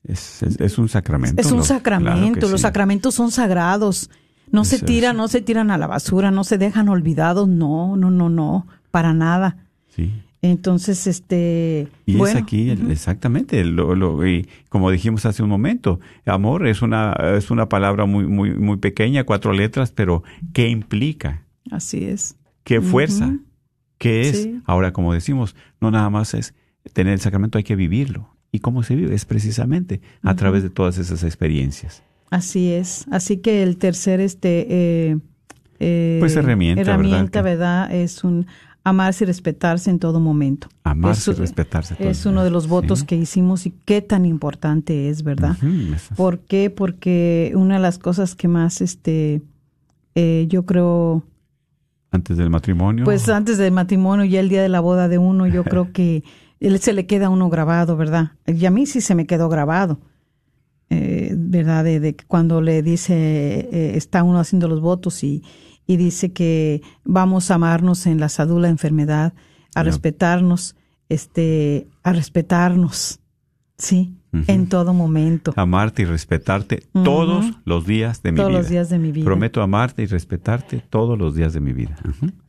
Es, es- es un sacramento. Es un ¿no? sacramento. Claro Los sí. sacramentos son sagrados. No se tiran, no se tiran a la basura, no se dejan olvidados. No, no, no, no, para nada. Sí. Entonces, este. Y bueno, es aquí, exactamente, lo, lo- y como dijimos hace un momento, amor es una, es una palabra muy, muy, muy pequeña, cuatro letras, pero ¿qué implica? Así es. ¿Qué fuerza? ¿Qué es? Sí. Ahora, como decimos, no nada más es tener el sacramento, hay que vivirlo. ¿Y cómo se vive? Es precisamente a través de todas esas experiencias. Así es. Así que el tercer, este. eh, eh, Pues herramienta, herramienta, ¿verdad? Es un amarse y respetarse en todo momento. Amarse y Es- respetarse. todo Es uno de los votos Sí. que hicimos y qué tan importante es, ¿verdad? ¿Por qué? Porque una de las cosas que más, este, eh, yo creo, Antes del matrimonio. pues antes del matrimonio, ya el día de la boda de uno, yo creo *laughs* que él se le queda a uno grabado, ¿verdad? Y a mí sí se me quedó grabado, eh, ¿verdad? De, de que cuando le dice, eh, está uno haciendo los votos y, y dice que vamos a amarnos en la salud, la enfermedad, a respetarnos, este, a respetarnos, ¿sí? En todo momento. amarte y respetarte todos los días de mi Todos vida. los días de mi vida. Prometo amarte y respetarte todos los días de mi vida.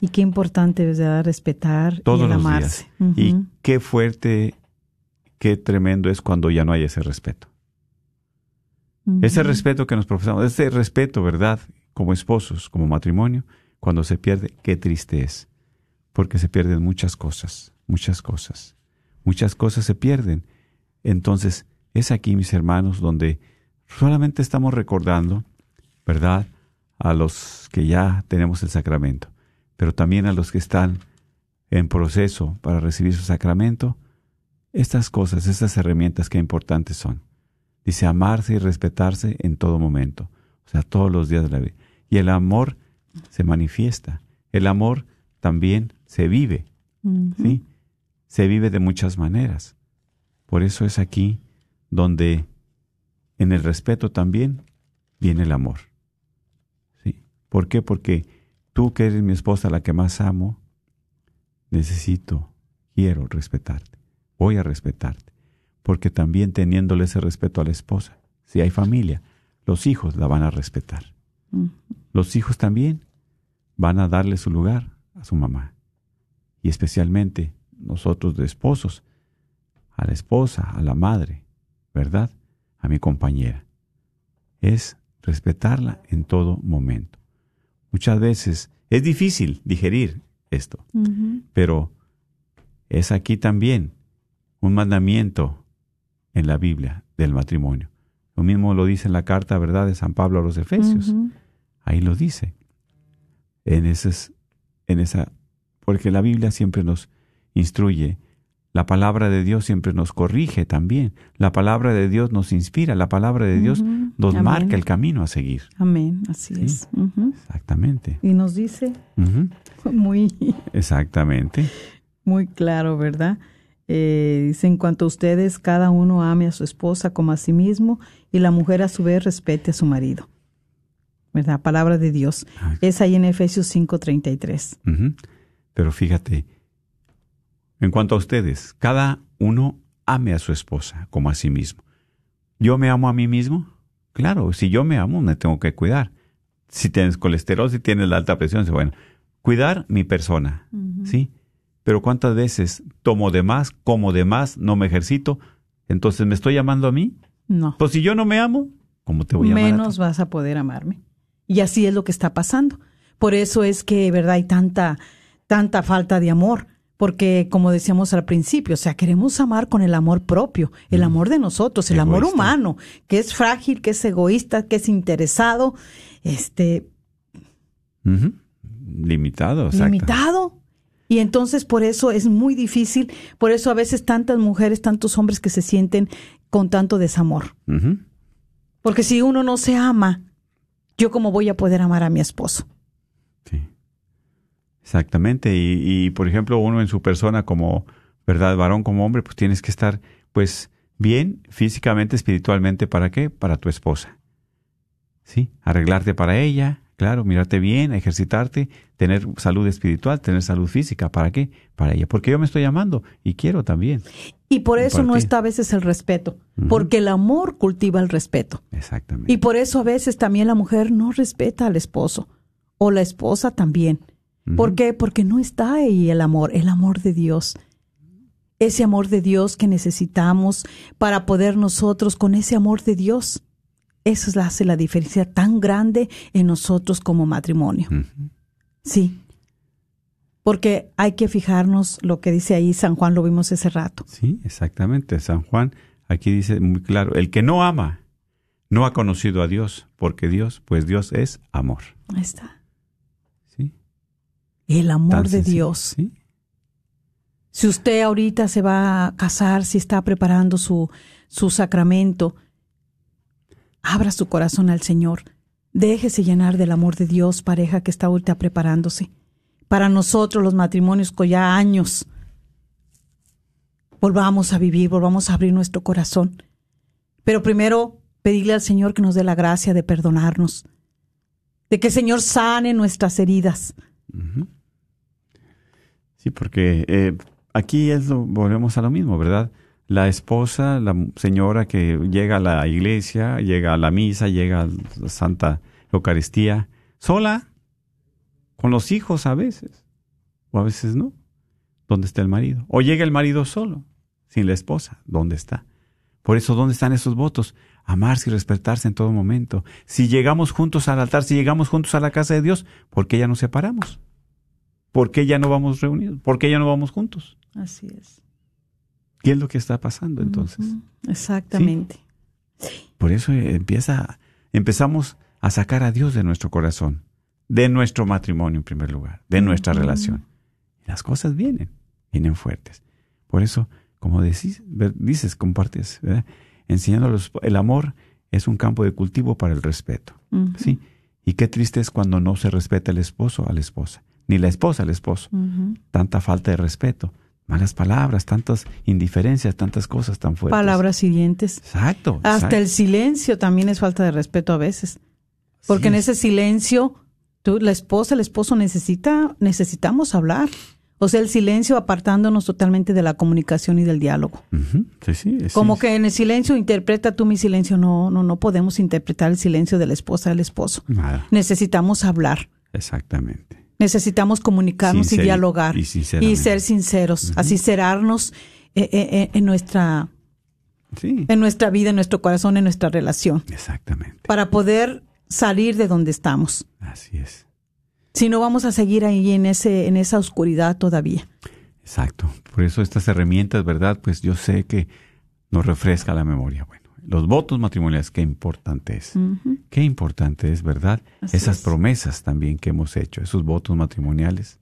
Y qué importante es respetar Todos y el los amarse. días. Y qué fuerte, qué tremendo es cuando ya no hay ese respeto. Ese respeto que nos profesamos, ese respeto, ¿verdad? Como esposos, como matrimonio, cuando se pierde, qué triste es. Porque se pierden muchas cosas, muchas cosas. Muchas cosas se pierden. Entonces, es aquí, mis hermanos, donde solamente estamos recordando, ¿verdad? A los que ya tenemos el sacramento, pero también a los que están en proceso para recibir su sacramento, estas cosas, estas herramientas que importantes son. Dice amarse y respetarse en todo momento, o sea, todos los días de la vida. Y el amor se manifiesta, el amor también se vive. ¿sí? Se vive de muchas maneras. Por eso es aquí donde en el respeto también viene el amor. ¿Sí? ¿Por qué? Porque tú que eres mi esposa, la que más amo, necesito, quiero respetarte. Voy a respetarte. Porque también teniéndole ese respeto a la esposa, si hay familia, los hijos la van a respetar. Los hijos también van a darle su lugar a su mamá. Y especialmente nosotros de esposos, a la esposa, a la madre, ¿verdad? A mi compañera. Es respetarla en todo momento. Muchas veces es difícil digerir esto, pero es aquí también un mandamiento en la Biblia del matrimonio. Lo mismo lo dice en la carta, ¿verdad?, de San Pablo a los Efesios. Ahí lo dice. En, esas, en esa, porque la Biblia siempre nos instruye, la palabra de Dios siempre nos corrige también, la palabra de Dios nos inspira, la palabra de Dios Ujú. nos Amén. marca el camino a seguir. Amén, así Sí. es. Exactamente. Y nos dice *laughs* muy, Exactamente. muy claro, ¿verdad? Eh, dice, en cuanto a ustedes, cada uno ame a su esposa como a sí mismo y la mujer a su vez respete a su marido. ¿Verdad? Palabra de Dios. Ah. Es ahí en Efesios 5:33. Ujú. Pero fíjate, en cuanto a ustedes, cada uno ame a su esposa como a sí mismo. ¿Yo me amo a mí mismo? Claro, si yo me amo, me tengo que cuidar. Si tienes colesterol, si tienes la alta presión, bueno, cuidar mi persona, ¿sí? Pero ¿cuántas veces tomo de más, como de más, no me ejercito? Entonces, ¿me estoy amando a mí? No. Pues si yo no me amo, ¿cómo te voy a amar? a menos vas a poder amarme. Y así es lo que está pasando. Por eso es que, ¿verdad? Hay tanta, tanta falta de amor, porque como decíamos al principio, o sea, queremos amar con el amor propio, el amor de nosotros, el amor humano, que es frágil, que es egoísta, que es interesado, este. Limitado, exacto. limitado. Y entonces por eso es muy difícil, por eso a veces tantas mujeres, tantos hombres que se sienten con tanto desamor. Porque si uno no se ama, yo cómo voy a poder amar a mi esposo. Sí. Exactamente. Y, y, por ejemplo, uno en su persona como, ¿verdad? Varón como hombre, pues tienes que estar, pues, bien físicamente, espiritualmente, ¿para qué? Para tu esposa. ¿Sí? Arreglarte para ella, claro, mirarte bien, ejercitarte, tener salud espiritual, tener salud física, ¿para qué? Para ella. Porque yo me estoy amando y quiero también. Y por eso no está a veces el respeto, porque el amor cultiva el respeto. Exactamente. Y por eso a veces también la mujer no respeta al esposo, o la esposa también. ¿Por qué? Porque no está ahí el amor, el amor de Dios. Ese amor de Dios que necesitamos para poder nosotros con ese amor de Dios. Eso hace la diferencia tan grande en nosotros como matrimonio. Sí. Porque hay que fijarnos lo que dice ahí San Juan, lo vimos ese rato. Sí, exactamente. San Juan aquí dice muy claro, el que no ama no ha conocido a Dios, porque Dios, pues Dios es amor. Ahí está. ¿Sí? El amor Tan de sencillo, Dios. ¿sí? Si usted ahorita se va a casar, si está preparando su, su sacramento, abra su corazón al Señor. Déjese llenar del amor de Dios, pareja que está ahorita preparándose. Para nosotros, los matrimonios con ya años, volvamos a vivir, volvamos a abrir nuestro corazón. Pero primero, pedirle al Señor que nos dé la gracia de perdonarnos, de que el Señor sane nuestras heridas. Sí, porque eh, aquí es lo, volvemos a lo mismo, ¿verdad? La esposa, la señora que llega a la iglesia, llega a la misa, llega a la Santa Eucaristía, sola, con los hijos a veces, o a veces no. ¿Dónde está el marido? O llega el marido solo, sin la esposa, ¿dónde está? Por eso, ¿dónde están esos votos? Amarse y respetarse en todo momento. Si llegamos juntos al altar, si llegamos juntos a la casa de Dios, ¿por qué ya nos separamos? ¿Por qué ya no vamos reunidos? ¿Por qué ya no vamos juntos? Así es. ¿Qué es lo que está pasando entonces? Exactamente. Por eso empieza, empezamos a sacar a Dios de nuestro corazón, de nuestro matrimonio en primer lugar, de nuestra relación. Las cosas vienen, vienen fuertes. Por eso, como decís, dices, compartes, ¿verdad? enseñándolos, el amor es un campo de cultivo para el respeto. ¿sí? Y qué triste es cuando no se respeta el esposo a la esposa, ni la esposa al esposo. Tanta falta de respeto, malas palabras, tantas indiferencias, tantas cosas tan fuertes. Palabras hirientes. Exacto. Hasta exacto. el silencio también es falta de respeto a veces. Porque Sí en es. ese silencio, tú, la esposa, el esposo necesita, necesitamos hablar. O sea, el silencio apartándonos totalmente de la comunicación y del diálogo. Sí. sí, Como que en el silencio interpreta tú mi silencio. No, no, no podemos interpretar el silencio de la esposa del esposo. Nada, Necesitamos hablar. exactamente. Necesitamos comunicarnos y dialogar y sinceramente. ser sinceros, a sincerarnos eh, eh, eh, en nuestra Sí, en nuestra vida, en nuestro corazón, en nuestra relación, exactamente. para poder salir de donde estamos. Así es. Si no vamos a seguir ahí en ese en esa oscuridad todavía. Exacto. Por eso estas herramientas, ¿verdad? Pues yo sé que nos refresca la memoria. Bueno, los votos matrimoniales, qué importante es. Qué importante es, ¿verdad? Así Esas es. promesas también que hemos hecho, esos votos matrimoniales.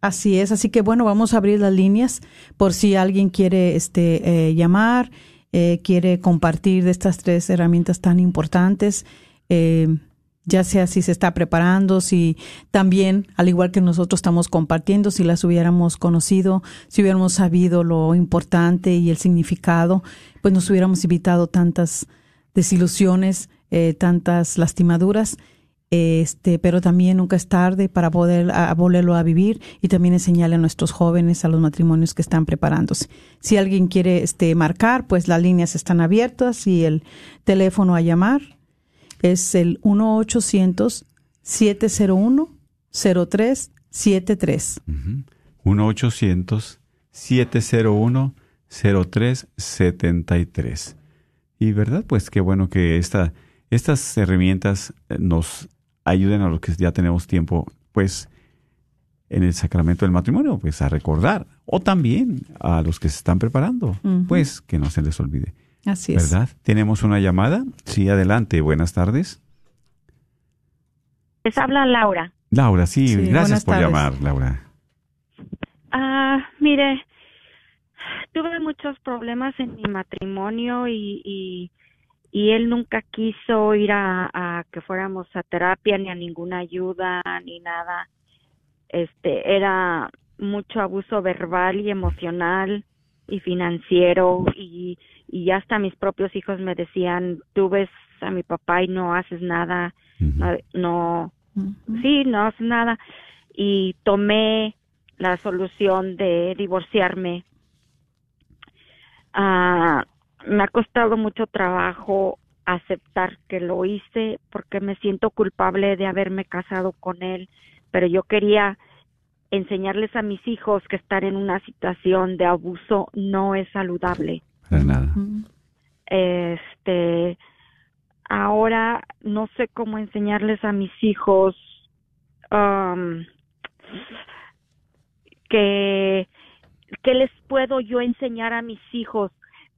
Así es, así que bueno, vamos a abrir las líneas por si alguien quiere este eh, llamar, eh, quiere compartir de estas tres herramientas tan importantes, eh, ya sea si se está preparando, si también, al igual que nosotros estamos compartiendo, si las hubiéramos conocido, si hubiéramos sabido lo importante y el significado, pues nos hubiéramos evitado tantas desilusiones, eh, tantas lastimaduras este, pero también nunca es tarde para poder volverlo a vivir y también enseñarle a nuestros jóvenes, a los matrimonios que están preparándose. Si alguien quiere este, marcar, pues las líneas están abiertas y el teléfono a llamar es el 1-800-701-0373. Ujú. 1-800-701-0373. Y verdad, pues qué bueno que esta, estas herramientas eh, nos ayuden a los que ya tenemos tiempo, pues en el sacramento del matrimonio, pues a recordar, o también a los que se están preparando, pues que no se les olvide. Así es. ¿Verdad? Tenemos una llamada. Sí, adelante. Buenas tardes. Les habla Laura. Laura, sí, Sí, gracias por tardes. llamar, Laura. Ah, mire, tuve muchos problemas en mi matrimonio y, y, y él nunca quiso ir a, a que fuéramos a terapia ni a ninguna ayuda ni nada. Este, era mucho abuso verbal y emocional y financiero y, y hasta mis propios hijos me decían, tú ves a mi papá y no haces nada, no, sí, no hace nada. Y tomé la solución de divorciarme. Ah, me ha costado mucho trabajo aceptar que lo hice porque me siento culpable de haberme casado con él, pero yo quería enseñarles a mis hijos que estar en una situación de abuso no es saludable Para nada. Este ahora no sé cómo enseñarles a mis hijos um, que qué les puedo yo enseñar a mis hijos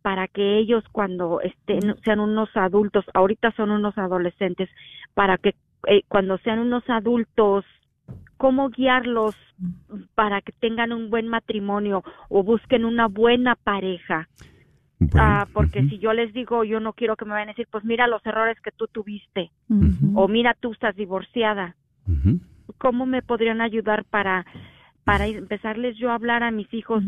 para que ellos cuando estén sean unos adultos ahorita son unos adolescentes para que eh, cuando sean unos adultos cómo guiarlos para que tengan un buen matrimonio o busquen una buena pareja Bueno, Ah, porque si yo les digo, yo no quiero que me vayan a decir, pues mira los errores que tú tuviste, o mira tú estás divorciada. ¿cómo me podrían ayudar para, para empezarles yo a hablar a mis hijos?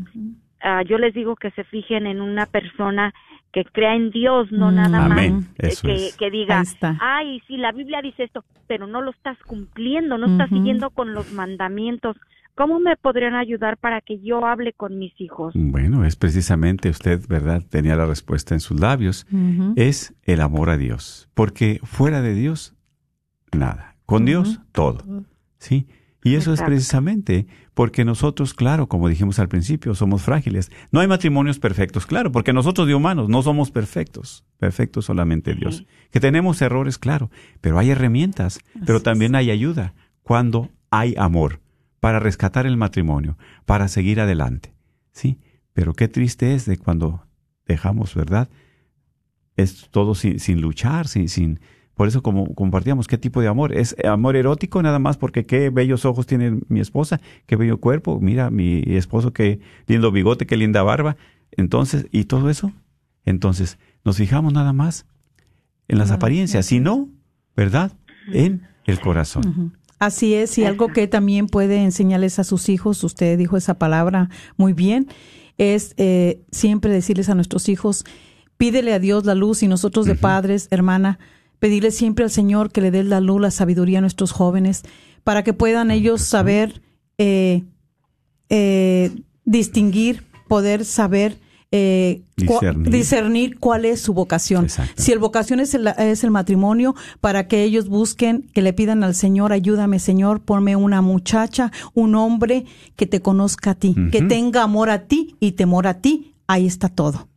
Ah, yo les digo que se fijen en una persona que crea en Dios, no Mm, nada Amén. más eh, Eso que, es. que diga, ay, sí, la Biblia dice esto, pero no lo estás cumpliendo, no estás siguiendo con los mandamientos. ¿Cómo me podrían ayudar para que yo hable con mis hijos? Bueno, es precisamente usted, ¿verdad? Tenía la respuesta en sus labios. Es el amor a Dios. Porque fuera de Dios, nada. Con Dios, todo. ¿Sí? Y eso es precisamente porque nosotros, claro, como dijimos al principio, somos frágiles. No hay matrimonios perfectos, claro, porque nosotros de humanos no somos perfectos. Perfectos solamente Dios. Que tenemos errores, claro, pero hay herramientas, pero también hay ayuda cuando hay amor para rescatar el matrimonio, para seguir adelante. ¿Sí? Pero qué triste es de cuando dejamos, ¿verdad? Es todo sin, sin luchar, sin, sin, por eso como compartíamos, ¿qué tipo de amor? ¿Es amor erótico nada más porque qué bellos ojos tiene mi esposa? ¿Qué bello cuerpo? Mira, mi esposo, qué lindo bigote, qué linda barba. Entonces, ¿y todo eso? Entonces, nos fijamos nada más en las Ah, apariencias, si no, ¿verdad? En el corazón. Así es, y algo que también puede enseñarles a sus hijos, usted dijo esa palabra muy bien, es eh, siempre decirles a nuestros hijos, pídele a Dios la luz y nosotros de padres, hermana, pedirle siempre al Señor que le dé la luz, la sabiduría a nuestros jóvenes, para que puedan ellos saber eh, eh, distinguir, poder saber eh, Discernir. discernir cuál es su vocación. Si el vocación es el, es el matrimonio, para que ellos busquen, que le pidan al Señor, ayúdame Señor, ponme una muchacha, un hombre que te conozca a ti, que tenga amor a ti y temor a ti. Ahí está todo.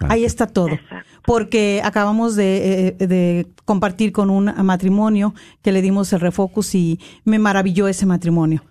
Ahí está todo. Exacto. Porque acabamos de, eh, de compartir con un matrimonio que le dimos el refocus y me maravilló ese matrimonio.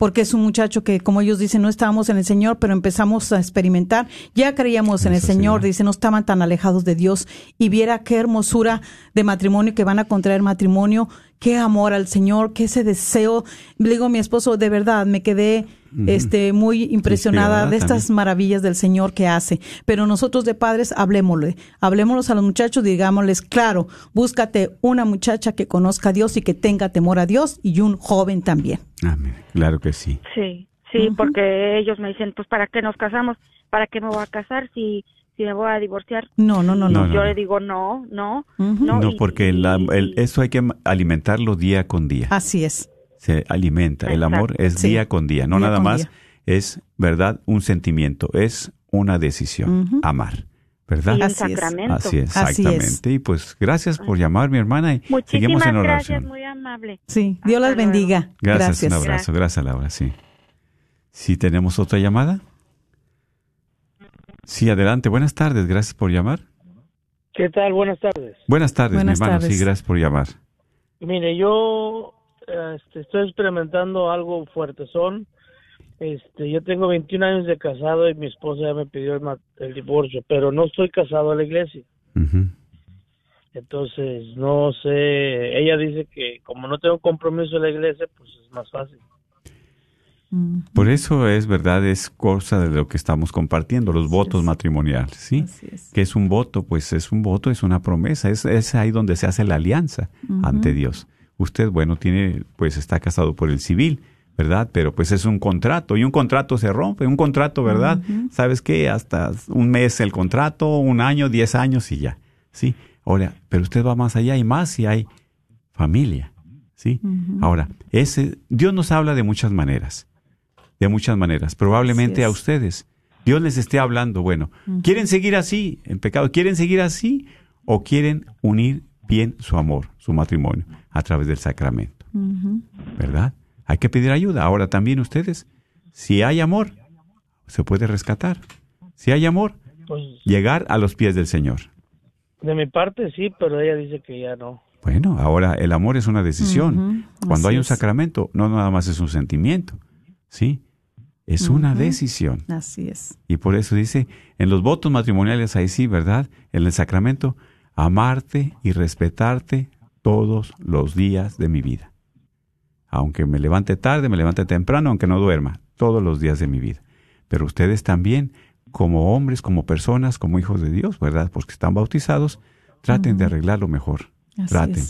Porque es un muchacho que, como ellos dicen, no estábamos en el Señor, pero empezamos a experimentar. Ya creíamos en el Señor, sí. dice, no estaban tan alejados de Dios. Y viera qué hermosura de matrimonio que van a contraer matrimonio, qué amor al Señor, qué ese deseo. Le digo a mi esposo, de verdad, me quedé este, muy impresionada Inspirada de estas también. maravillas del Señor que hace. Pero nosotros de padres, hablemosle, hablemoslos a los muchachos, digámosles, claro, búscate una muchacha que conozca a Dios y que tenga temor a Dios y un joven también. Amén. Claro que sí. Sí, sí, porque ellos me dicen, pues ¿para qué nos casamos? ¿Para qué me voy a casar si, si me voy a divorciar? No, no, no, No. Yo le digo, no, no, no. No, y- porque la- el- eso hay que alimentarlo día con día. Así es. Se alimenta. El amor es Sí. día con día. No Día nada más día. es, ¿verdad? Un sentimiento. Es una decisión. Amar. ¿Verdad? y un Así es. sacramento. Así es, Así exactamente. Y pues gracias por llamar, mi hermana. Y seguimos Muchísimas en gracias, muy amable. Sí, Dios las luego. bendiga. Gracias, un Gracias. abrazo. Gracias, Laura. Sí. Si tenemos otra llamada. Sí, adelante. Buenas tardes. Gracias por llamar. ¿Qué tal? Buenas tardes. Buenas tardes, Buenas mi hermano. tardes. Sí, gracias por llamar. Mire, yo este, estoy experimentando algo fuerte. Son, este, yo tengo 21 años de casado y mi esposa ya me pidió el, el divorcio, pero no estoy casado a la iglesia. Entonces, no sé, ella dice que como no tengo compromiso en la iglesia, pues es más fácil. Por eso es verdad, es cosa de lo que estamos compartiendo, los votos matrimoniales, ¿sí? Que es un voto, pues es un voto, es una promesa, es, es ahí donde se hace la alianza ante Dios. Usted, bueno, tiene, pues está casado por el civil, ¿verdad? Pero pues es un contrato y un contrato se rompe, un contrato, ¿verdad? ¿Sabes qué? Hasta un mes el contrato, un año, diez años y ya, ¿sí? Ahora, pero usted va más allá y más si hay familia, ¿sí? Ahora, ese, Dios nos habla de muchas maneras de muchas maneras. Probablemente a ustedes. Dios les esté hablando, bueno, ¿quieren seguir así en pecado? ¿Quieren seguir así o quieren unir bien su amor, su matrimonio, a través del sacramento? ¿Verdad? Hay que pedir ayuda. Ahora también ustedes, si hay amor, se puede rescatar. Si hay amor, pues llegar a los pies del Señor. De mi parte sí, pero ella dice que ya no. Bueno, ahora el amor es una decisión. Cuando hay un sacramento, no nada más es un sentimiento, ¿sí? Es una decisión. Así es. Y por eso dice, en los votos matrimoniales ahí sí, ¿verdad? En el sacramento, amarte y respetarte todos los días de mi vida. Aunque me levante tarde, me levante temprano, aunque no duerma, todos los días de mi vida. Pero ustedes también, como hombres, como personas, como hijos de Dios, ¿verdad? Porque están bautizados, traten de arreglarlo mejor. traten.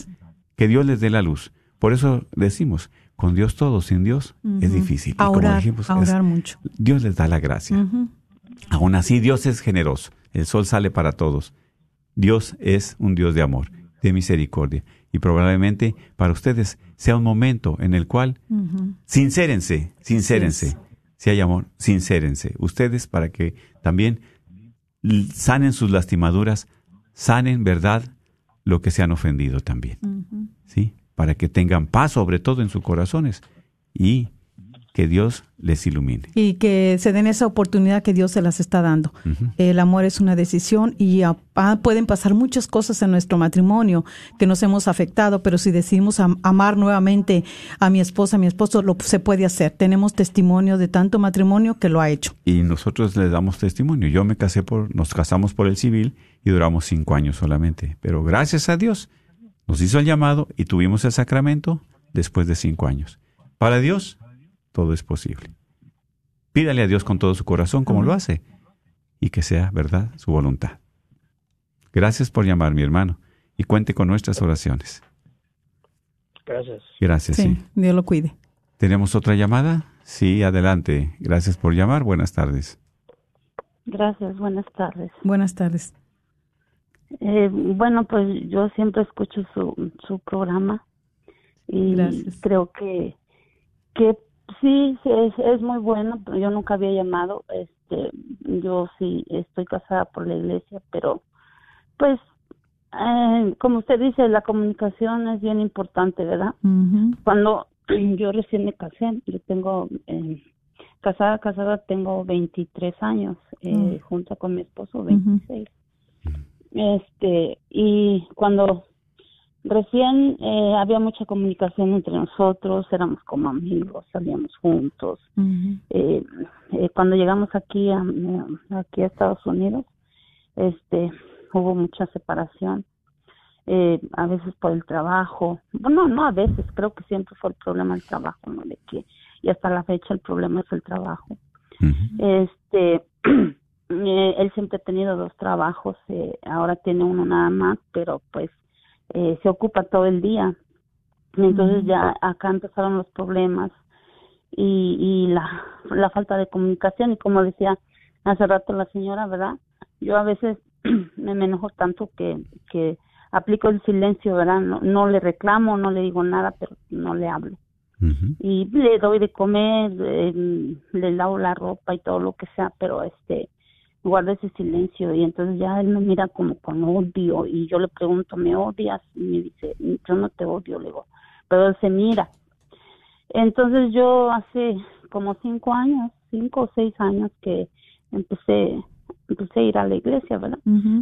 Que Dios les dé la luz. Por eso decimos, con Dios todo, sin Dios es difícil. A orar, mucho. Dios les da la gracia. Aún así, Dios es generoso. El sol sale para todos. Dios es un Dios de amor, de misericordia. Y probablemente para ustedes sea un momento en el cual, sincérense, sincérense. Si hay amor, sincérense. Ustedes para que también sanen sus lastimaduras, sanen, ¿verdad? Lo que se han ofendido también. ¿Sí? Para que tengan paz sobre todo en sus corazones y que Dios les ilumine. Y que se den esa oportunidad que Dios se las está dando. El amor es una decisión y pueden pasar muchas cosas en nuestro matrimonio que nos hemos afectado, pero si decidimos amar nuevamente a mi esposa, a mi esposo, lo se puede hacer. Tenemos testimonio de tanto matrimonio que lo ha hecho. Y nosotros le damos testimonio. Yo me casé por, nos casamos por el civil y duramos cinco años solamente. Pero gracias a Dios nos hizo el llamado y tuvimos el sacramento después de cinco años. Para Dios, todo es posible. Pídale a Dios con todo su corazón como lo hace y que sea verdad su voluntad. Gracias por llamar, mi hermano, y cuente con nuestras oraciones. Gracias. Gracias, sí. Dios lo cuide. ¿Tenemos otra llamada? Sí, adelante. Gracias por llamar. Buenas tardes. Gracias, buenas tardes. Buenas tardes. Eh, bueno, pues yo siempre escucho su, su programa y creo que que sí, es, es muy bueno, pero yo nunca había llamado, este, yo sí estoy casada por la iglesia, pero pues eh, como usted dice, la comunicación es bien importante, ¿verdad? Cuando *clears throat* yo recién me casé, yo tengo eh, casada, casada tengo 23 años, eh, mm. junto con mi esposo 26. Este, y cuando recién eh, había mucha comunicación entre nosotros, éramos como amigos, salíamos juntos. eh, eh, cuando llegamos aquí a, aquí a Estados Unidos, este, hubo mucha separación. Eh, a veces por el trabajo, bueno, no a veces, creo que siempre fue el problema el trabajo, ¿no? De que, y hasta la fecha el problema es el trabajo. Este, *clears throat* Eh, él siempre ha tenido dos trabajos, eh, ahora tiene uno nada más, pero pues eh, se ocupa todo el día. Entonces ya acá empezaron los problemas y, y la, la falta de comunicación y como decía hace rato la señora, ¿verdad? Yo a veces *clears throat* me, enojo tanto que, que aplico el silencio, ¿verdad? No, no le reclamo, no le digo nada, pero no le hablo. Y le doy de comer, le lavo la ropa y todo lo que sea, pero este guarda ese silencio y entonces ya él me mira como con odio y yo le pregunto, ¿me odias? Y me dice, yo no te odio, le digo, pero él se mira. Entonces yo hace como cinco años, cinco o seis años que empecé empecé a ir a la iglesia, ¿verdad?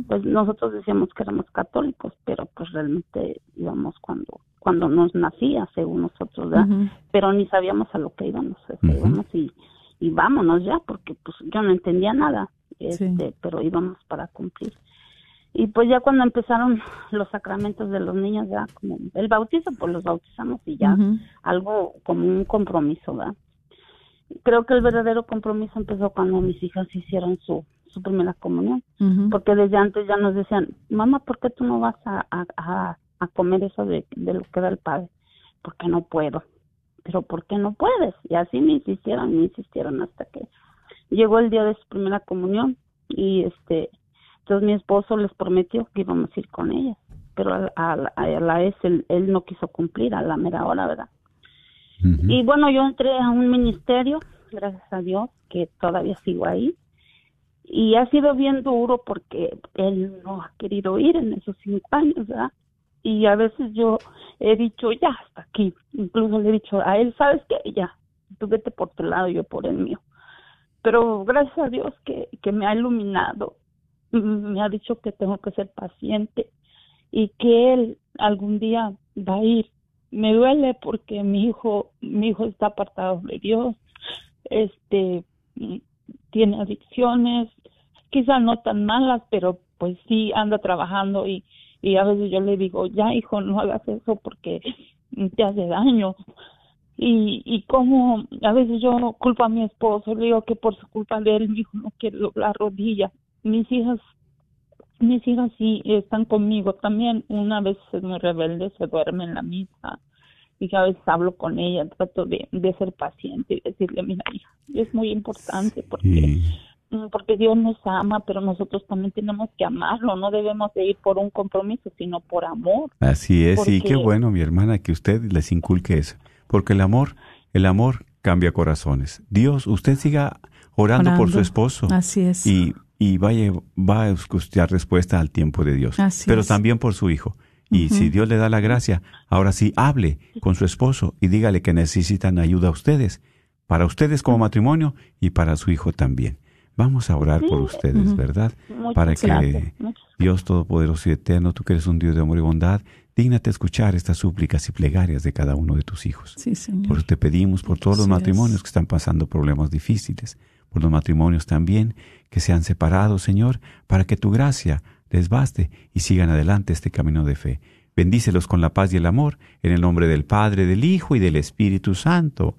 Pues nosotros decíamos que éramos católicos, pero pues realmente íbamos cuando cuando nos nacía, según nosotros, ¿verdad? Pero ni sabíamos a lo que íbamos, íbamos y, y vámonos ya, porque pues yo no entendía nada, este, pero íbamos para cumplir. Y pues ya cuando empezaron *laughs* los sacramentos de los niños, ya como el bautizo, pues los bautizamos y ya algo como un compromiso, ¿verdad? Creo que el verdadero compromiso empezó cuando mis hijas hicieron su, su primera comunión, porque desde antes ya nos decían, mamá, ¿por qué tú no vas a, a, a comer eso de, de lo que da el padre? Porque no puedo. Pero ¿por qué no puedes? Y así me insistieron, me insistieron hasta que llegó el día de su primera comunión y este entonces mi esposo les prometió que íbamos a ir con ellas, pero a, la vez él, no quiso cumplir a la mera hora, ¿verdad? Y bueno, yo entré a un ministerio, gracias a Dios, que todavía sigo ahí. Y ha sido bien duro porque él no ha querido ir en esos cinco años, ¿verdad? Y a veces yo he dicho, ya, hasta aquí. Incluso le he dicho a él, ¿sabes qué? Ya, tú vete por tu lado, yo por el mío. Pero gracias a Dios que, que me ha iluminado me ha dicho que tengo que ser paciente y que él algún día va a ir. Me duele porque mi hijo, mi hijo está apartado de Dios, este, tiene adicciones, quizás no tan malas, pero pues sí anda trabajando y, y a veces yo le digo, ya hijo, no hagas eso porque te hace daño. Y, y como a veces yo culpo a mi esposo, le digo que por su culpa de él *laughs* mi hijo no quiere la rodilla mis hijas mis hijas sí están conmigo también. Una vez es muy rebelde se duerme en la misa y a veces hablo con ella trato de, de ser paciente y decirle mira hija es muy importante porque mm, porque Dios nos ama pero nosotros también tenemos que amarlo. No debemos de ir por un compromiso sino por amor así es y qué bueno mi hermana que usted les inculque eso porque el amor el amor cambia corazones. Dios usted siga orando, por su esposo así es. y y vaya, va a escuchar respuesta al tiempo de Dios, pero también por su hijo. Y si Dios le da la gracia, ahora sí hable con su esposo y dígale que necesitan ayuda a ustedes, para ustedes como matrimonio y para su hijo también. Vamos a orar por ustedes, ¿verdad? para que Dios Todopoderoso y Eterno, tú que eres un Dios de amor y bondad, dígnate escuchar estas súplicas y plegarias de cada uno de tus hijos. Sí, Señor. Por eso te pedimos por todos los matrimonios que están pasando problemas difíciles, por los matrimonios también que se han separado, Señor, para que tu gracia les baste y sigan adelante este camino de fe. Bendícelos con la paz y el amor, en el nombre del Padre, del Hijo y del Espíritu Santo.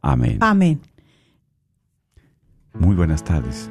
Amén. Amén. Muy buenas tardes.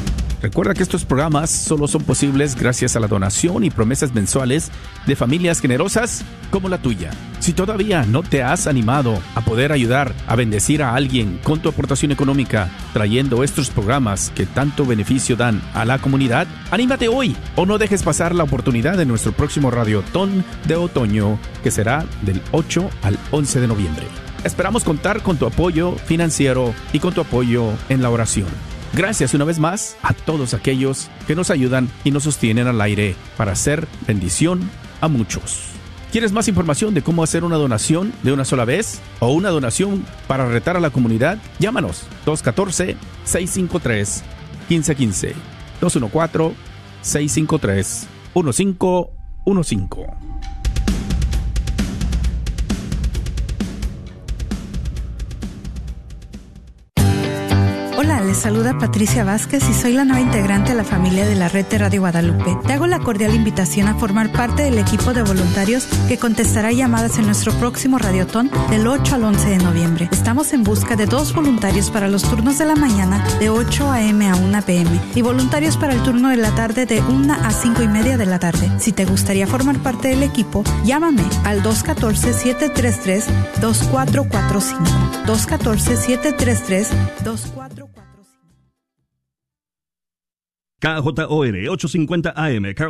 Recuerda que estos programas solo son posibles gracias a la donación y promesas mensuales de familias generosas como la tuya. Si todavía no te has animado a poder ayudar a bendecir a alguien con tu aportación económica, trayendo estos programas que tanto beneficio dan a la comunidad, anímate hoy o no dejes pasar la oportunidad de nuestro próximo Radiotón de otoño, que será del 8 al 11 de noviembre. Esperamos contar con tu apoyo financiero y con tu apoyo en la oración. Gracias una vez más a todos aquellos que nos ayudan y nos sostienen al aire para hacer bendición a muchos. ¿Quieres más información de cómo hacer una donación de una sola vez o una donación para retar a la comunidad? Llámanos 214-653-1515. 214-653-1515. Saluda Patricia Vázquez y soy la nueva integrante de la familia de la red de Radio Guadalupe. Te hago la cordial invitación a formar parte del equipo de voluntarios que contestará llamadas en nuestro próximo Radiotón del 8 al 11 de noviembre. Estamos en busca de dos voluntarios para los turnos de la mañana de 8 a.m. a 1 p.m. y voluntarios para el turno de la tarde de 1 a 5 y media de la tarde. Si te gustaría formar parte del equipo, llámame al 214-733-2445. 214-733-2445. KJOR 850 AM,